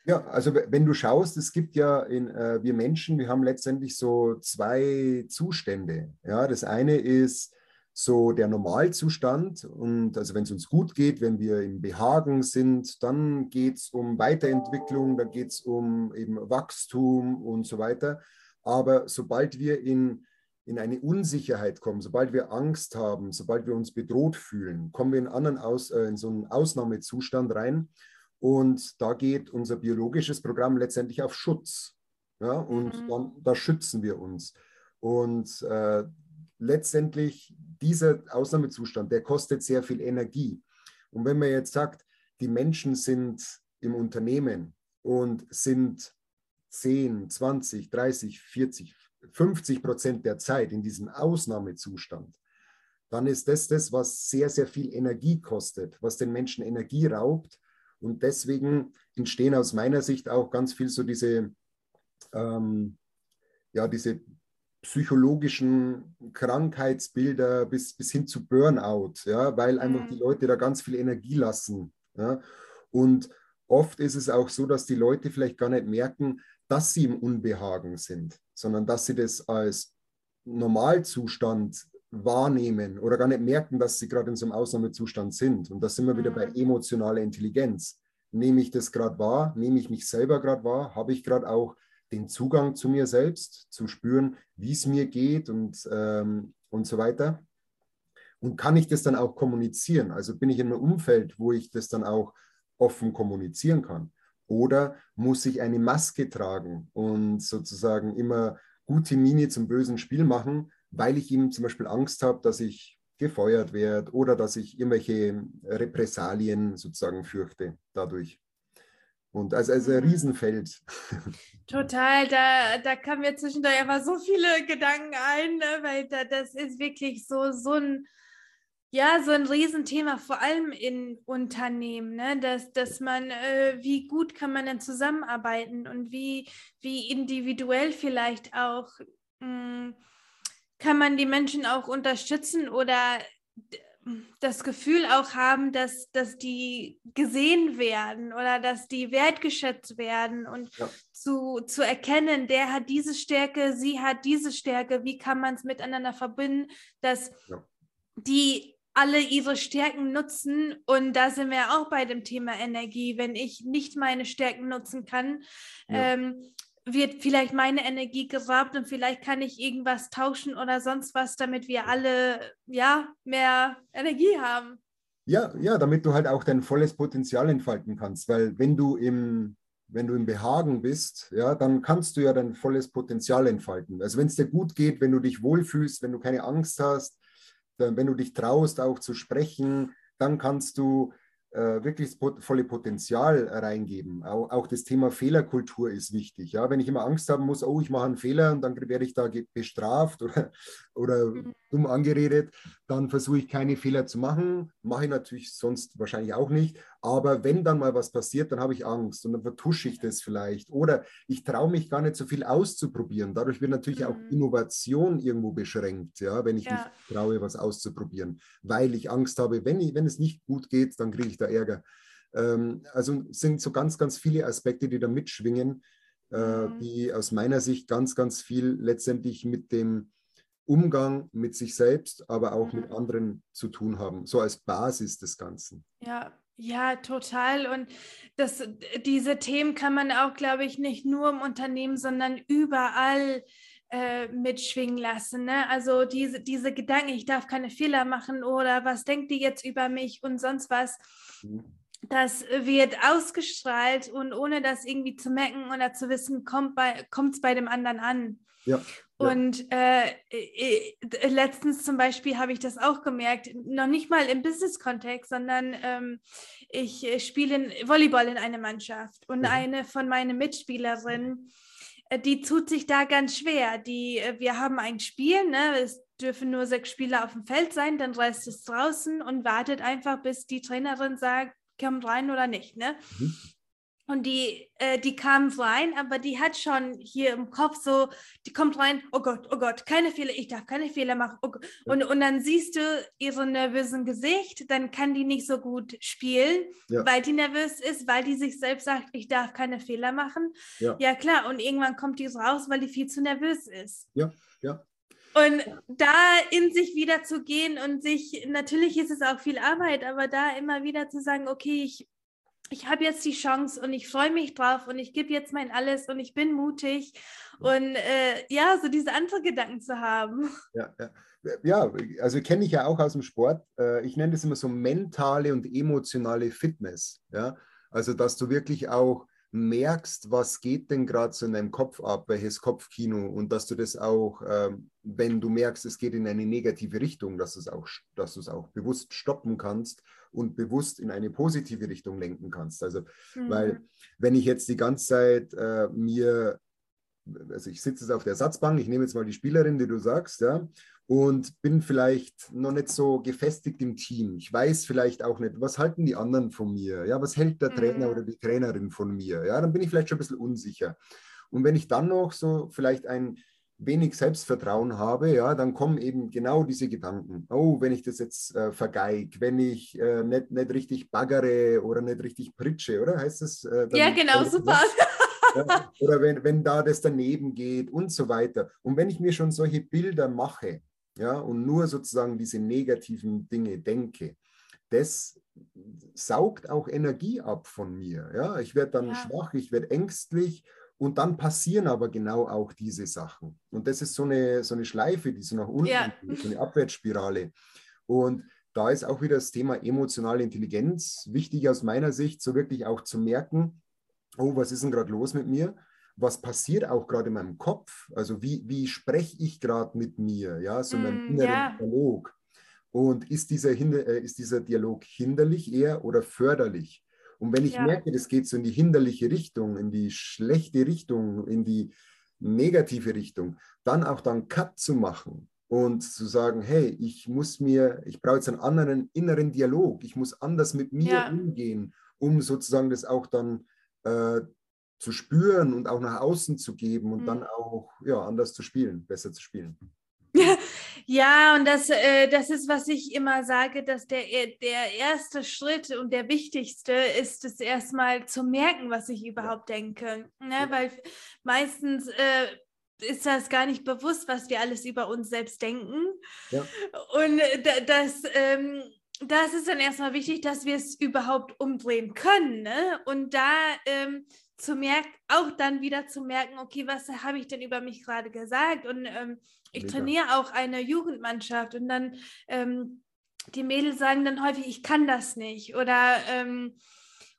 Ja, also wenn du schaust, es gibt ja in, äh, wir Menschen, wir haben letztendlich so zwei Zustände. Ja, das eine ist so der Normalzustand. Und also wenn es uns gut geht, wenn wir im Behagen sind, dann geht es um Weiterentwicklung, dann geht es um eben Wachstum und so weiter. Aber sobald wir in, in eine Unsicherheit kommen, sobald wir Angst haben, sobald wir uns bedroht fühlen, kommen wir in, anderen Aus, äh, in so einen Ausnahmezustand rein. Und da geht unser biologisches Programm letztendlich auf Schutz. Ja, und mhm. dann, da schützen wir uns. Und äh, letztendlich dieser Ausnahmezustand, der kostet sehr viel Energie. Und wenn man jetzt sagt, die Menschen sind im Unternehmen und sind 10, 20, 30, 40, 50 Prozent der Zeit in diesem Ausnahmezustand, dann ist das das, was sehr, sehr viel Energie kostet, was den Menschen Energie raubt. Und deswegen entstehen aus meiner Sicht auch ganz viel so diese, ähm, ja, diese psychologischen Krankheitsbilder bis, bis hin zu Burnout, ja, weil einfach mhm. die Leute da ganz viel Energie lassen. Ja. Und oft ist es auch so, dass die Leute vielleicht gar nicht merken, dass sie im Unbehagen sind, sondern dass sie das als Normalzustand wahrnehmen oder gar nicht merken, dass sie gerade in so einem Ausnahmezustand sind. Und da sind wir mhm. wieder bei mhm. emotionaler Intelligenz. Nehme ich das gerade wahr? Nehme ich mich selber gerade wahr? Habe ich gerade auch den Zugang zu mir selbst, zu spüren, wie es mir geht und, ähm, und so weiter? Und kann ich das dann auch kommunizieren? Also bin ich in einem Umfeld, wo ich das dann auch offen kommunizieren kann? Oder muss ich eine Maske tragen und sozusagen immer gute Miene zum bösen Spiel machen, weil ich ihm zum Beispiel Angst habe, dass ich gefeuert werde oder dass ich irgendwelche Repressalien sozusagen fürchte dadurch. Und also, also ein. Riesenfeld. Total, da, da kamen mir zwischendurch aber so viele Gedanken ein, ne? weil da, das ist wirklich so, so ein, ja, so ein Riesenthema, vor allem in Unternehmen, ne? dass, dass man, äh, wie gut kann man denn zusammenarbeiten und wie, wie individuell vielleicht auch mh, hm, kann man die Menschen auch unterstützen oder das Gefühl auch haben, dass, dass die gesehen werden oder dass die wertgeschätzt werden und ja. zu, zu erkennen, der hat diese Stärke, sie hat diese Stärke, wie kann man es miteinander verbinden, dass ja. die alle ihre Stärken nutzen und da sind wir auch bei dem Thema Energie. Wenn ich nicht meine Stärken nutzen kann, ja. ähm, wird vielleicht meine Energie geraubt und vielleicht kann ich irgendwas tauschen oder sonst was, damit wir alle ja mehr Energie haben. Ja, ja, damit du halt auch dein volles Potenzial entfalten kannst, weil wenn du im wenn du im Behagen bist, ja, dann kannst du ja dein volles Potenzial entfalten. Also wenn es dir gut geht, wenn du dich wohlfühlst, wenn du keine Angst hast, wenn du dich traust, auch zu sprechen, dann kannst du äh, wirklich das volle Potenzial reingeben. Auch, auch, das Thema Fehlerkultur ist wichtig. Ja? Wenn ich immer Angst haben muss, oh, ich mache einen Fehler und dann werde ich da bestraft oder, oder mhm. dumm angeredet, dann versuche ich keine Fehler zu machen. Mache ich natürlich sonst wahrscheinlich auch nicht. Aber wenn dann mal was passiert, dann habe ich Angst und dann vertusche ich das vielleicht. Oder ich traue mich gar nicht so viel auszuprobieren. Dadurch wird natürlich mhm. auch Innovation irgendwo beschränkt, ja, wenn ich ja. mich traue, was auszuprobieren. Weil ich Angst habe, wenn, ich, wenn es nicht gut geht, dann kriege ich da Ärger. Ähm, also sind so ganz, ganz viele Aspekte, die da mitschwingen, äh, mhm. die aus meiner Sicht ganz, ganz viel letztendlich mit dem Umgang mit sich selbst, aber auch mhm. mit anderen zu tun haben, so als Basis des Ganzen. Ja, ja, total. Und das, diese Themen kann man auch, glaube ich, nicht nur im Unternehmen, sondern überall äh, mitschwingen lassen. Ne? Also diese, diese Gedanken, ich darf keine Fehler machen oder was denkt die jetzt über mich und sonst was. Mhm. Das wird ausgestrahlt und ohne das irgendwie zu merken oder zu wissen, kommt es bei, bei dem anderen an. Ja. Und äh, äh, letztens zum Beispiel habe ich das auch gemerkt, noch nicht mal im Business-Kontext, sondern ähm, ich äh, spiele Volleyball in einer Mannschaft und mhm. eine von meinen Mitspielerinnen, äh, die tut sich da ganz schwer. Die, äh, wir haben ein Spiel, ne? es dürfen nur sechs Spieler auf dem Feld sein, dann reist es draußen und wartet einfach, bis die Trainerin sagt, komm rein oder nicht. Ne? Mhm. Und die, äh, die kam rein, aber die hat schon hier im Kopf so, die kommt rein, oh Gott, oh Gott, keine Fehler, ich darf keine Fehler machen. Oh und, und dann siehst du ihre nervösen Gesicht, dann kann die nicht so gut spielen, ja. weil die nervös ist, weil die sich selbst sagt, ich darf keine Fehler machen. Ja. ja klar, und irgendwann kommt die raus, weil die viel zu nervös ist. Ja, ja. Und da in sich wieder zu gehen und sich, natürlich ist es auch viel Arbeit, aber da immer wieder zu sagen, okay, ich ich habe jetzt die Chance und ich freue mich drauf und ich gebe jetzt mein Alles und ich bin mutig und äh, ja, so diese anderen Gedanken zu haben. Ja, ja. ja also kenne ich ja auch aus dem Sport. Äh, ich nenne das immer so mentale und emotionale Fitness. Ja? Also, dass du wirklich auch merkst, was geht denn gerade so in deinem Kopf ab, welches Kopfkino und dass du das auch, ähm, wenn du merkst, es geht in eine negative Richtung, dass du es auch, dass du es auch bewusst stoppen kannst und bewusst in eine positive Richtung lenken kannst. Also, mhm. weil wenn ich jetzt die ganze Zeit äh, mir, also ich sitze jetzt auf der Ersatzbank, ich nehme jetzt mal die Spielerin, die du sagst, ja, und bin vielleicht noch nicht so gefestigt im Team. Ich weiß vielleicht auch nicht, was halten die anderen von mir? Ja, was hält der mhm. Trainer oder die Trainerin von mir? Ja, dann bin ich vielleicht schon ein bisschen unsicher. Und wenn ich dann noch so vielleicht ein wenig Selbstvertrauen habe, ja, dann kommen eben genau diese Gedanken. Oh, wenn ich das jetzt äh, vergeig, wenn ich äh, nicht, nicht richtig baggere oder nicht richtig pritsche, oder heißt das? Äh, ja, genau, super. Ja, oder wenn, wenn da das daneben geht und so weiter. Und wenn ich mir schon solche Bilder mache, ja, und nur sozusagen diese negativen Dinge denke, das saugt auch Energie ab von mir. Ja? Ich werde dann ja. schwach, ich werde ängstlich und dann passieren aber genau auch diese Sachen. Und das ist so eine, so eine Schleife, die so nach unten ja. geht, so eine Abwärtsspirale. Und da ist auch wieder das Thema emotionale Intelligenz wichtig aus meiner Sicht, so wirklich auch zu merken, oh, was ist denn gerade los mit mir? Was passiert auch gerade in meinem Kopf? Also wie, wie spreche ich gerade mit mir? Ja, so in meinem mm, inneren yeah. Dialog. Und ist dieser, äh, ist dieser Dialog hinderlich eher oder förderlich? Und wenn ich ja. merke, das geht so in die hinderliche Richtung, in die schlechte Richtung, in die negative Richtung, dann auch dann Cut zu machen und zu sagen, hey, ich muss mir, ich brauche jetzt einen anderen inneren Dialog, ich muss anders mit mir ja. umgehen, um sozusagen das auch dann äh, zu spüren und auch nach außen zu geben und mhm. dann auch ja, anders zu spielen, besser zu spielen. Ja, und das, äh, das ist, was ich immer sage, dass der, äh, der erste Schritt und der wichtigste ist es erstmal zu merken, was ich überhaupt denke. Ne? Weil meistens äh, ist das gar nicht bewusst, was wir alles über uns selbst denken. Ja. Und äh, das, ähm, das ist dann erstmal wichtig, dass wir es überhaupt umdrehen können. Ne? Und da ähm, zu merken, auch dann wieder zu merken, okay, was habe ich denn über mich gerade gesagt? Und ähm, ich trainiere auch eine Jugendmannschaft und dann ähm, die Mädels sagen dann häufig, ich kann das nicht. Oder ähm,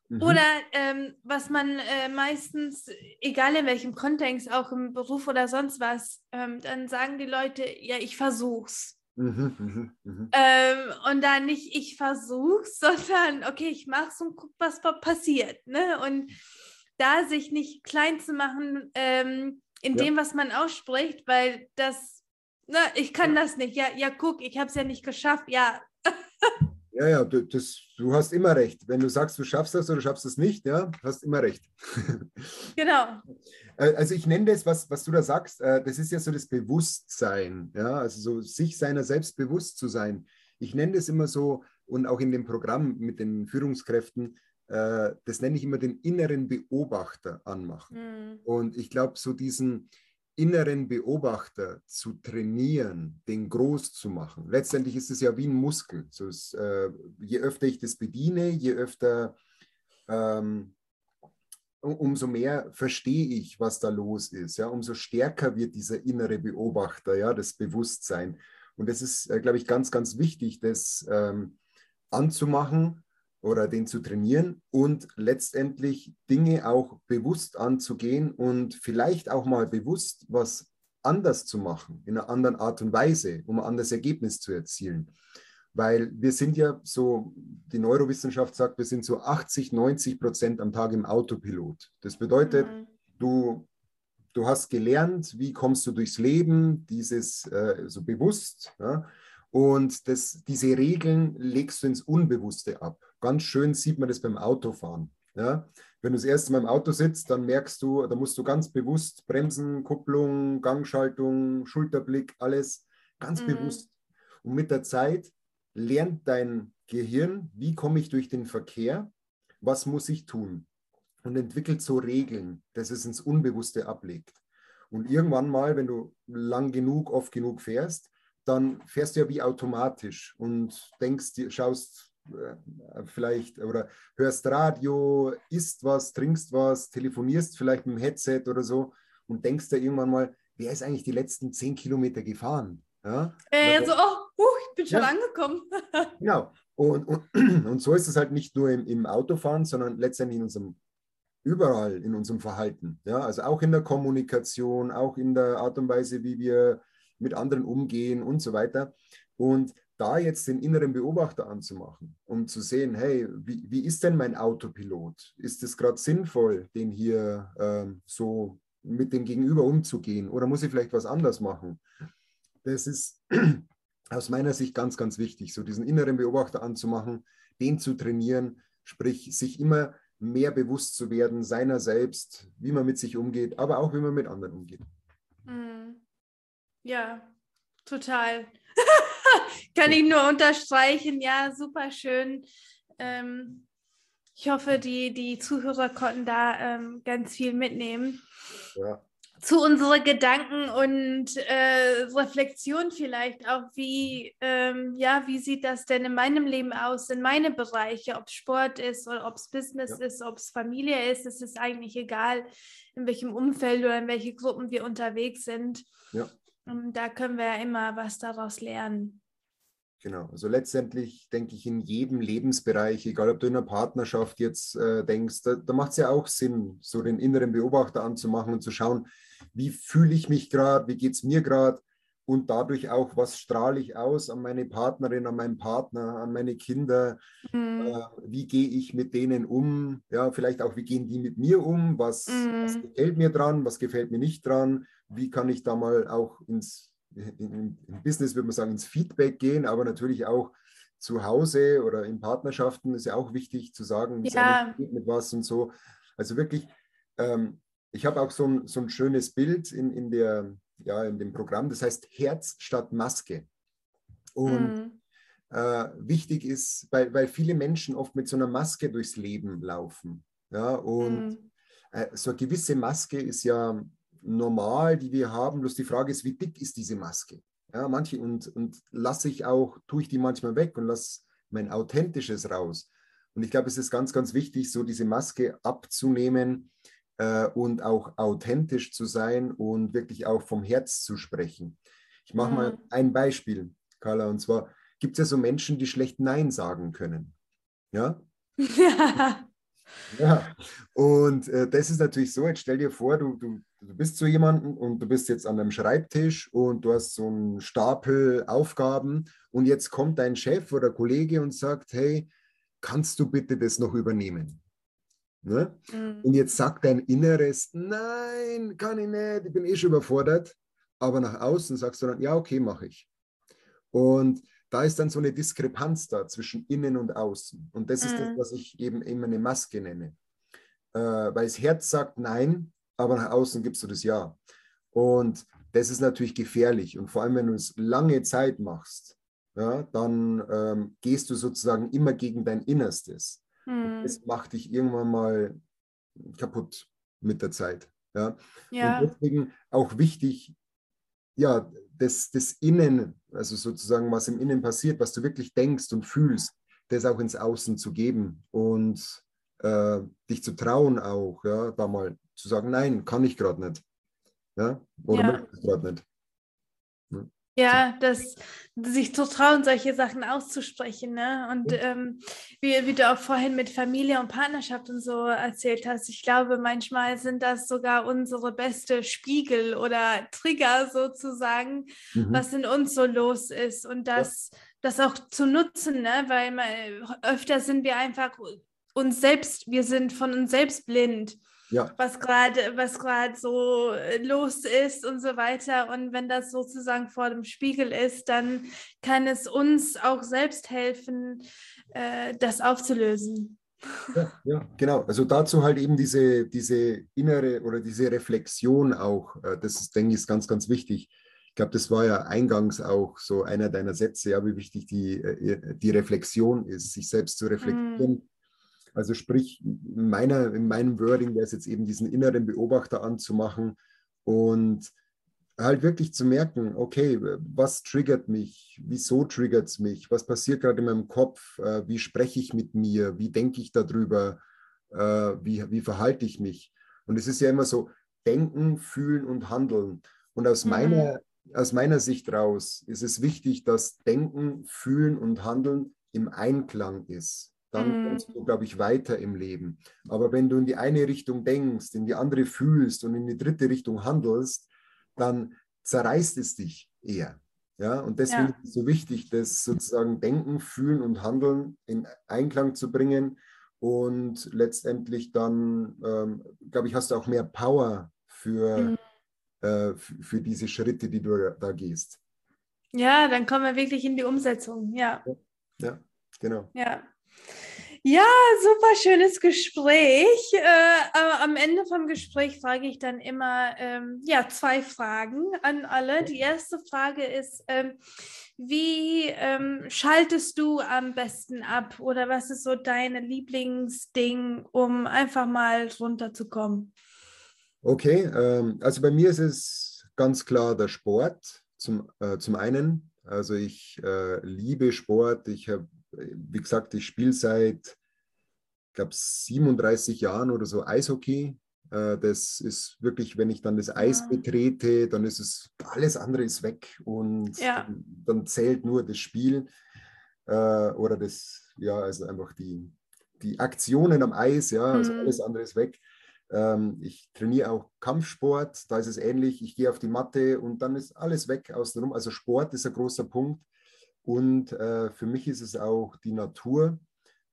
mhm. oder ähm, was man äh, meistens, egal in welchem Kontext, auch im Beruf oder sonst was, ähm, dann sagen die Leute, ja, ich versuch's. Mhm, mh, mh. Ähm, und dann nicht ich versuch's, sondern okay, ich mach's und guck, was passiert. Ne? Und da sich nicht klein zu machen ähm, in ja. dem, was man ausspricht, weil das, na, ich kann ja. das nicht. Ja, ja, guck, ich habe es ja nicht geschafft. Ja. ja, ja, du, das, du hast immer recht. Wenn du sagst, du schaffst das oder schaffst es nicht, ja, hast immer recht. genau. Äh, also ich nenne das, was, was du da sagst, äh, das ist ja so das Bewusstsein, ja, also so sich seiner selbst bewusst zu sein. Ich nenne das immer so und auch in dem Programm mit den Führungskräften, äh, das nenne ich immer den inneren Beobachter anmachen. Mhm. Und ich glaube, so diesen inneren Beobachter zu trainieren, den groß zu machen. Letztendlich ist es ja wie ein Muskel. So ist, äh, je öfter ich das bediene, je öfter, ähm, umso mehr verstehe ich, was da los ist. Ja? Umso stärker wird dieser innere Beobachter, ja, das Bewusstsein. Und das ist, äh, glaube ich, ganz, ganz wichtig, das ähm, anzumachen oder den zu trainieren und letztendlich Dinge auch bewusst anzugehen und vielleicht auch mal bewusst was anders zu machen, in einer anderen Art und Weise, um ein anderes Ergebnis zu erzielen. Weil wir sind ja so, die Neurowissenschaft sagt, wir sind so 80, 90 Prozent am Tag im Autopilot. Das bedeutet, mhm. du, du hast gelernt, wie kommst du durchs Leben, dieses äh, so bewusst. Ja? Und das, diese Regeln legst du ins Unbewusste ab. Ganz schön sieht man das beim Autofahren. Ja? Wenn du das erste Mal im Auto sitzt, dann merkst du, da musst du ganz bewusst Bremsen, Kupplung, Gangschaltung, Schulterblick, alles ganz mhm. bewusst. Und mit der Zeit lernt dein Gehirn, wie komme ich durch den Verkehr, was muss ich tun und entwickelt so Regeln, dass es ins Unbewusste ablegt. Und irgendwann mal, wenn du lang genug, oft genug fährst, dann fährst du ja wie automatisch und denkst, schaust vielleicht oder hörst Radio, isst was, trinkst was, telefonierst vielleicht mit dem Headset oder so und denkst da irgendwann mal, wer ist eigentlich die letzten zehn Kilometer gefahren? Ja? Äh, so, oh, uh, ich bin schon ja. angekommen. genau. Und, und, und so ist es halt nicht nur im, im Autofahren, sondern letztendlich in unserem überall in unserem Verhalten. Ja? Also auch in der Kommunikation, auch in der Art und Weise, wie wir mit anderen umgehen und so weiter. Und da jetzt den inneren Beobachter anzumachen, um zu sehen, hey, wie, wie ist denn mein Autopilot? Ist es gerade sinnvoll, den hier ähm, so mit dem Gegenüber umzugehen oder muss ich vielleicht was anders machen? Das ist aus meiner Sicht ganz, ganz wichtig, so diesen inneren Beobachter anzumachen, den zu trainieren, sprich sich immer mehr bewusst zu werden seiner selbst, wie man mit sich umgeht, aber auch wie man mit anderen umgeht. Mhm. Ja, total. Kann ich nur unterstreichen. Ja, super schön. Ähm, ich hoffe, die, die Zuhörer konnten da ähm, ganz viel mitnehmen. Ja. Zu unseren Gedanken und äh, Reflexion vielleicht auch, wie, ähm, ja, wie sieht das denn in meinem Leben aus, in meine Bereiche, ob es Sport ist oder ob es Business ja. ist, ob es Familie ist, es ist eigentlich egal, in welchem Umfeld oder in welche Gruppen wir unterwegs sind. Ja. Und da können wir ja immer was daraus lernen. Genau, also letztendlich denke ich in jedem Lebensbereich, egal ob du in einer Partnerschaft jetzt äh, denkst, da, da macht es ja auch Sinn, so den inneren Beobachter anzumachen und zu schauen, wie fühle ich mich gerade, wie geht es mir gerade und dadurch auch, was strahle ich aus an meine Partnerin, an meinen Partner, an meine Kinder, mhm. äh, wie gehe ich mit denen um, ja, vielleicht auch, wie gehen die mit mir um, was, mhm. was gefällt mir dran, was gefällt mir nicht dran, wie kann ich da mal auch ins im, Business würde man sagen, ins Feedback gehen, aber natürlich auch zu Hause oder in Partnerschaften ist ja auch wichtig zu sagen, ja. mit was und so. Also wirklich, ähm, ich habe auch so ein, so ein schönes Bild in, in, der, ja, in dem Programm, das heißt Herz statt Maske. Und mhm. äh, wichtig ist, weil, weil viele Menschen oft mit so einer Maske durchs Leben laufen. Ja, und mhm. äh, so eine gewisse Maske ist ja normal, die wir haben. Bloß die Frage ist, wie dick ist diese Maske? Ja, manche und, und lasse ich auch, tue ich die manchmal weg und lasse mein Authentisches raus. Und ich glaube, es ist ganz, ganz wichtig, so diese Maske abzunehmen äh, und auch authentisch zu sein und wirklich auch vom Herz zu sprechen. Ich mache mhm. mal ein Beispiel, Carla, und zwar gibt es ja so Menschen, die schlecht Nein sagen können. Ja? Ja. Ja, und äh, das ist natürlich so, jetzt stell dir vor, du, du, du bist so jemanden und du bist jetzt an einem Schreibtisch und du hast so einen Stapel Aufgaben und jetzt kommt dein Chef oder Kollege und sagt, hey, kannst du bitte das noch übernehmen? Ne? Mhm. Und jetzt sagt dein Inneres, nein, kann ich nicht, ich bin eh schon überfordert. Aber nach außen sagst du dann, ja, okay, mache ich. Und da ist dann so eine Diskrepanz da zwischen innen und außen. Und das mhm. ist das, mhm. was ich eben immer eine Maske nenne. Äh, weil das Herz sagt nein, aber nach außen gibst du das Ja. Und das ist natürlich gefährlich. Und vor allem, wenn du es lange Zeit machst, ja, dann ähm, gehst du sozusagen immer gegen dein Innerstes. Mhm. Das macht dich irgendwann mal kaputt mit der Zeit. Ja? ja. Und deswegen auch wichtig, ja, das, das Innen, also sozusagen, was im Innen passiert, was du wirklich denkst und fühlst, das auch ins Außen zu geben und äh, dich zu trauen auch, ja, da mal zu sagen, nein, kann ich gerade nicht. Ja, oder ja. möchte ich gerade nicht. Ja, das, sich zu trauen, solche Sachen auszusprechen. Ne? Und ähm, wie, wie du auch vorhin mit Familie und Partnerschaft und so erzählt hast, ich glaube, manchmal sind das sogar unsere beste Spiegel oder Trigger sozusagen, mhm. was in uns so los ist. Und das, ja. das auch zu nutzen, ne? weil man, öfter sind wir einfach uns selbst, wir sind von uns selbst blind ja. was gerade was gerade so äh, los ist und so weiter. Und wenn das sozusagen vor dem Spiegel ist, dann kann es uns auch selbst helfen, äh, das aufzulösen. Ja, ja, genau. Also dazu halt eben diese, diese innere oder diese Reflexion auch. Äh, das ist, denke ich, ist ganz, ganz wichtig. Ich glaube, das war ja eingangs auch so einer deiner Sätze, ja, wie wichtig die, äh, die Reflexion ist, sich selbst zu reflektieren. Mm also sprich, in, meiner, in meinem Wording wäre es jetzt eben diesen inneren Beobachter anzumachen und halt wirklich zu merken, okay, was triggert mich, wieso triggert es mich, was passiert gerade in meinem Kopf, äh, wie spreche ich mit mir, wie denke ich darüber, äh, wie, wie verhalte ich mich. Und es ist ja immer so, denken, fühlen und handeln. Und aus, mhm. meiner, aus meiner Sicht raus ist es wichtig, dass Denken, Fühlen und Handeln im Einklang ist dann mhm. kommst du, glaube ich, weiter im Leben. Aber wenn du in die eine Richtung denkst, in die andere fühlst und in die dritte Richtung handelst, dann zerreißt es dich eher. Ja, und deswegen ja. ist es so wichtig, das sozusagen Denken, Fühlen und Handeln in Einklang zu bringen. Und letztendlich dann, ähm, glaube ich, hast du auch mehr Power für, mhm. äh, für diese Schritte, die du da gehst. Ja, dann kommen wir wirklich in die Umsetzung, ja. Ja, ja genau. Ja. Ja, super schönes Gespräch. Äh, am Ende vom Gespräch frage ich dann immer ähm, ja, zwei Fragen an alle. Die erste Frage ist, ähm, wie ähm, schaltest du am besten ab oder was ist so dein Lieblingsding, um einfach mal runterzukommen? Okay, ähm, also bei mir ist es ganz klar der Sport zum, äh, zum einen. Also ich äh, liebe Sport. Ich habe wie gesagt, ich spiele seit, ich glaube, 37 Jahren oder so Eishockey. Äh, das ist wirklich, wenn ich dann das Eis ja. betrete, dann ist es, alles andere ist weg und ja. dann, dann, zählt nur das Spiel äh, oder das, ja, also einfach die, die Aktionen am Eis, ja, also mhm. alles andere ist weg. Ähm, ich trainiere auch Kampfsport, da ist es ähnlich. Ich gehe auf die Matte und dann ist alles weg außenrum. Also Sport ist ein großer Punkt. Und äh, für mich ist es auch die Natur,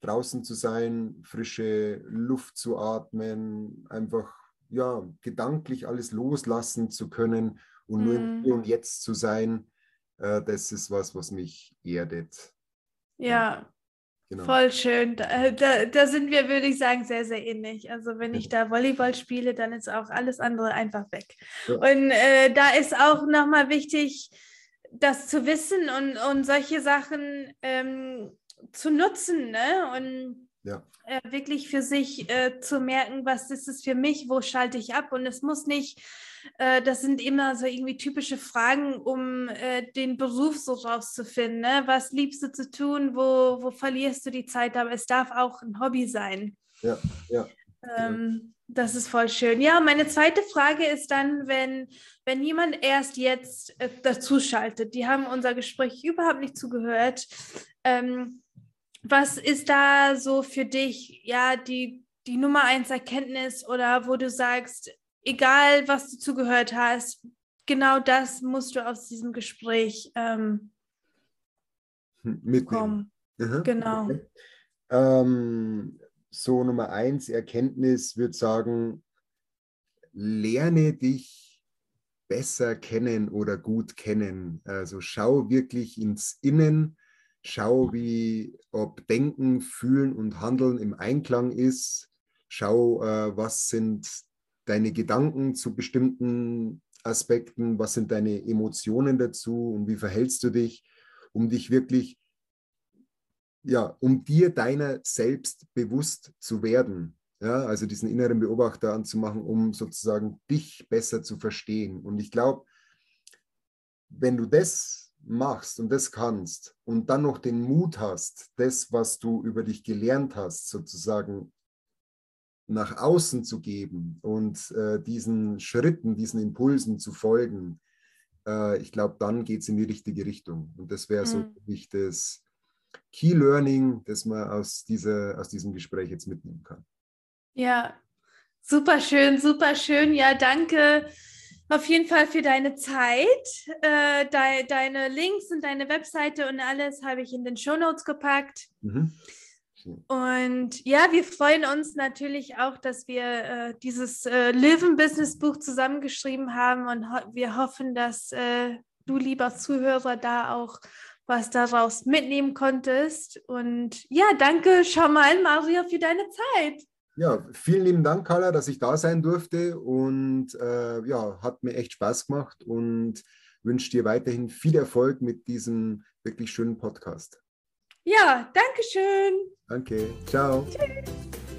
draußen zu sein, frische Luft zu atmen, einfach ja, gedanklich alles loslassen zu können und nur im mhm. Hier und Jetzt zu sein. Äh, das ist was, was mich erdet. Ja, Genau. Voll schön. Da, äh, da, da, sind wir, würde ich sagen, sehr, sehr ähnlich. Also wenn ich da Volleyball spiele, dann ist auch alles andere einfach weg. Ja. Und äh, da ist auch nochmal wichtig, das zu wissen und, und solche Sachen ähm, zu nutzen ne? und ja. äh, wirklich für sich äh, zu merken, was ist es für mich, wo schalte ich ab und es muss nicht, äh, das sind immer so irgendwie typische Fragen, um äh, den Beruf so rauszufinden. Ne? Was liebst du zu tun, wo, wo verlierst du die Zeit, aber es darf auch ein Hobby sein. Ja, ja. Ähm, das ist voll schön. Ja, meine zweite Frage ist dann, wenn, wenn jemand erst jetzt äh, dazuschaltet, die haben unser Gespräch überhaupt nicht zugehört. Ähm, was ist da so für dich, ja, die, die Nummer eins Erkenntnis oder wo du sagst, egal was du zugehört hast, genau das musst du aus diesem Gespräch ähm, mitnehmen. Aha, genau. Okay. Ähm, so Nummer eins Erkenntnis würde sagen, lerne dich besser kennen oder gut kennen. Also schau wirklich ins Innen, schau, wie ob Denken, Fühlen und Handeln im Einklang ist. Schau, äh, was sind deine Gedanken zu bestimmten Aspekten, was sind deine Emotionen dazu und wie verhältst du dich, um dich wirklich ja, um dir deiner selbst bewusst zu werden. Ja, also diesen inneren Beobachter anzumachen, um sozusagen dich besser zu verstehen. Und ich glaube, wenn du das machst und das kannst und dann noch den Mut hast, das, was du über dich gelernt hast, sozusagen nach außen zu geben und äh, diesen Schritten, diesen Impulsen zu folgen, äh, ich glaube, dann geht es in die richtige Richtung. Und das wäre mhm. so ich das, Key Learning, das man aus, dieser, aus diesem Gespräch jetzt mitnehmen kann. Ja, super schön, super schön. Ja, danke auf jeden Fall für deine Zeit. Äh, de, deine Links und deine Webseite und alles habe ich in den Show Notes gepackt. Mhm. Und ja, wir freuen uns natürlich auch, dass wir äh, dieses äh, Löwen-Business-Buch zusammengeschrieben haben und ho wir hoffen, dass äh, du, lieber Zuhörer, da auch was daraus mitnehmen konntest. Und ja, danke schon mal, Mario, für deine Zeit. Ja, vielen lieben Dank, Carla, dass ich da sein durfte und äh, ja, hat mir echt Spaß gemacht und wünsche dir weiterhin viel Erfolg mit diesem wirklich schönen Podcast. Ja, danke schön. Danke. Ciao. Tschüss.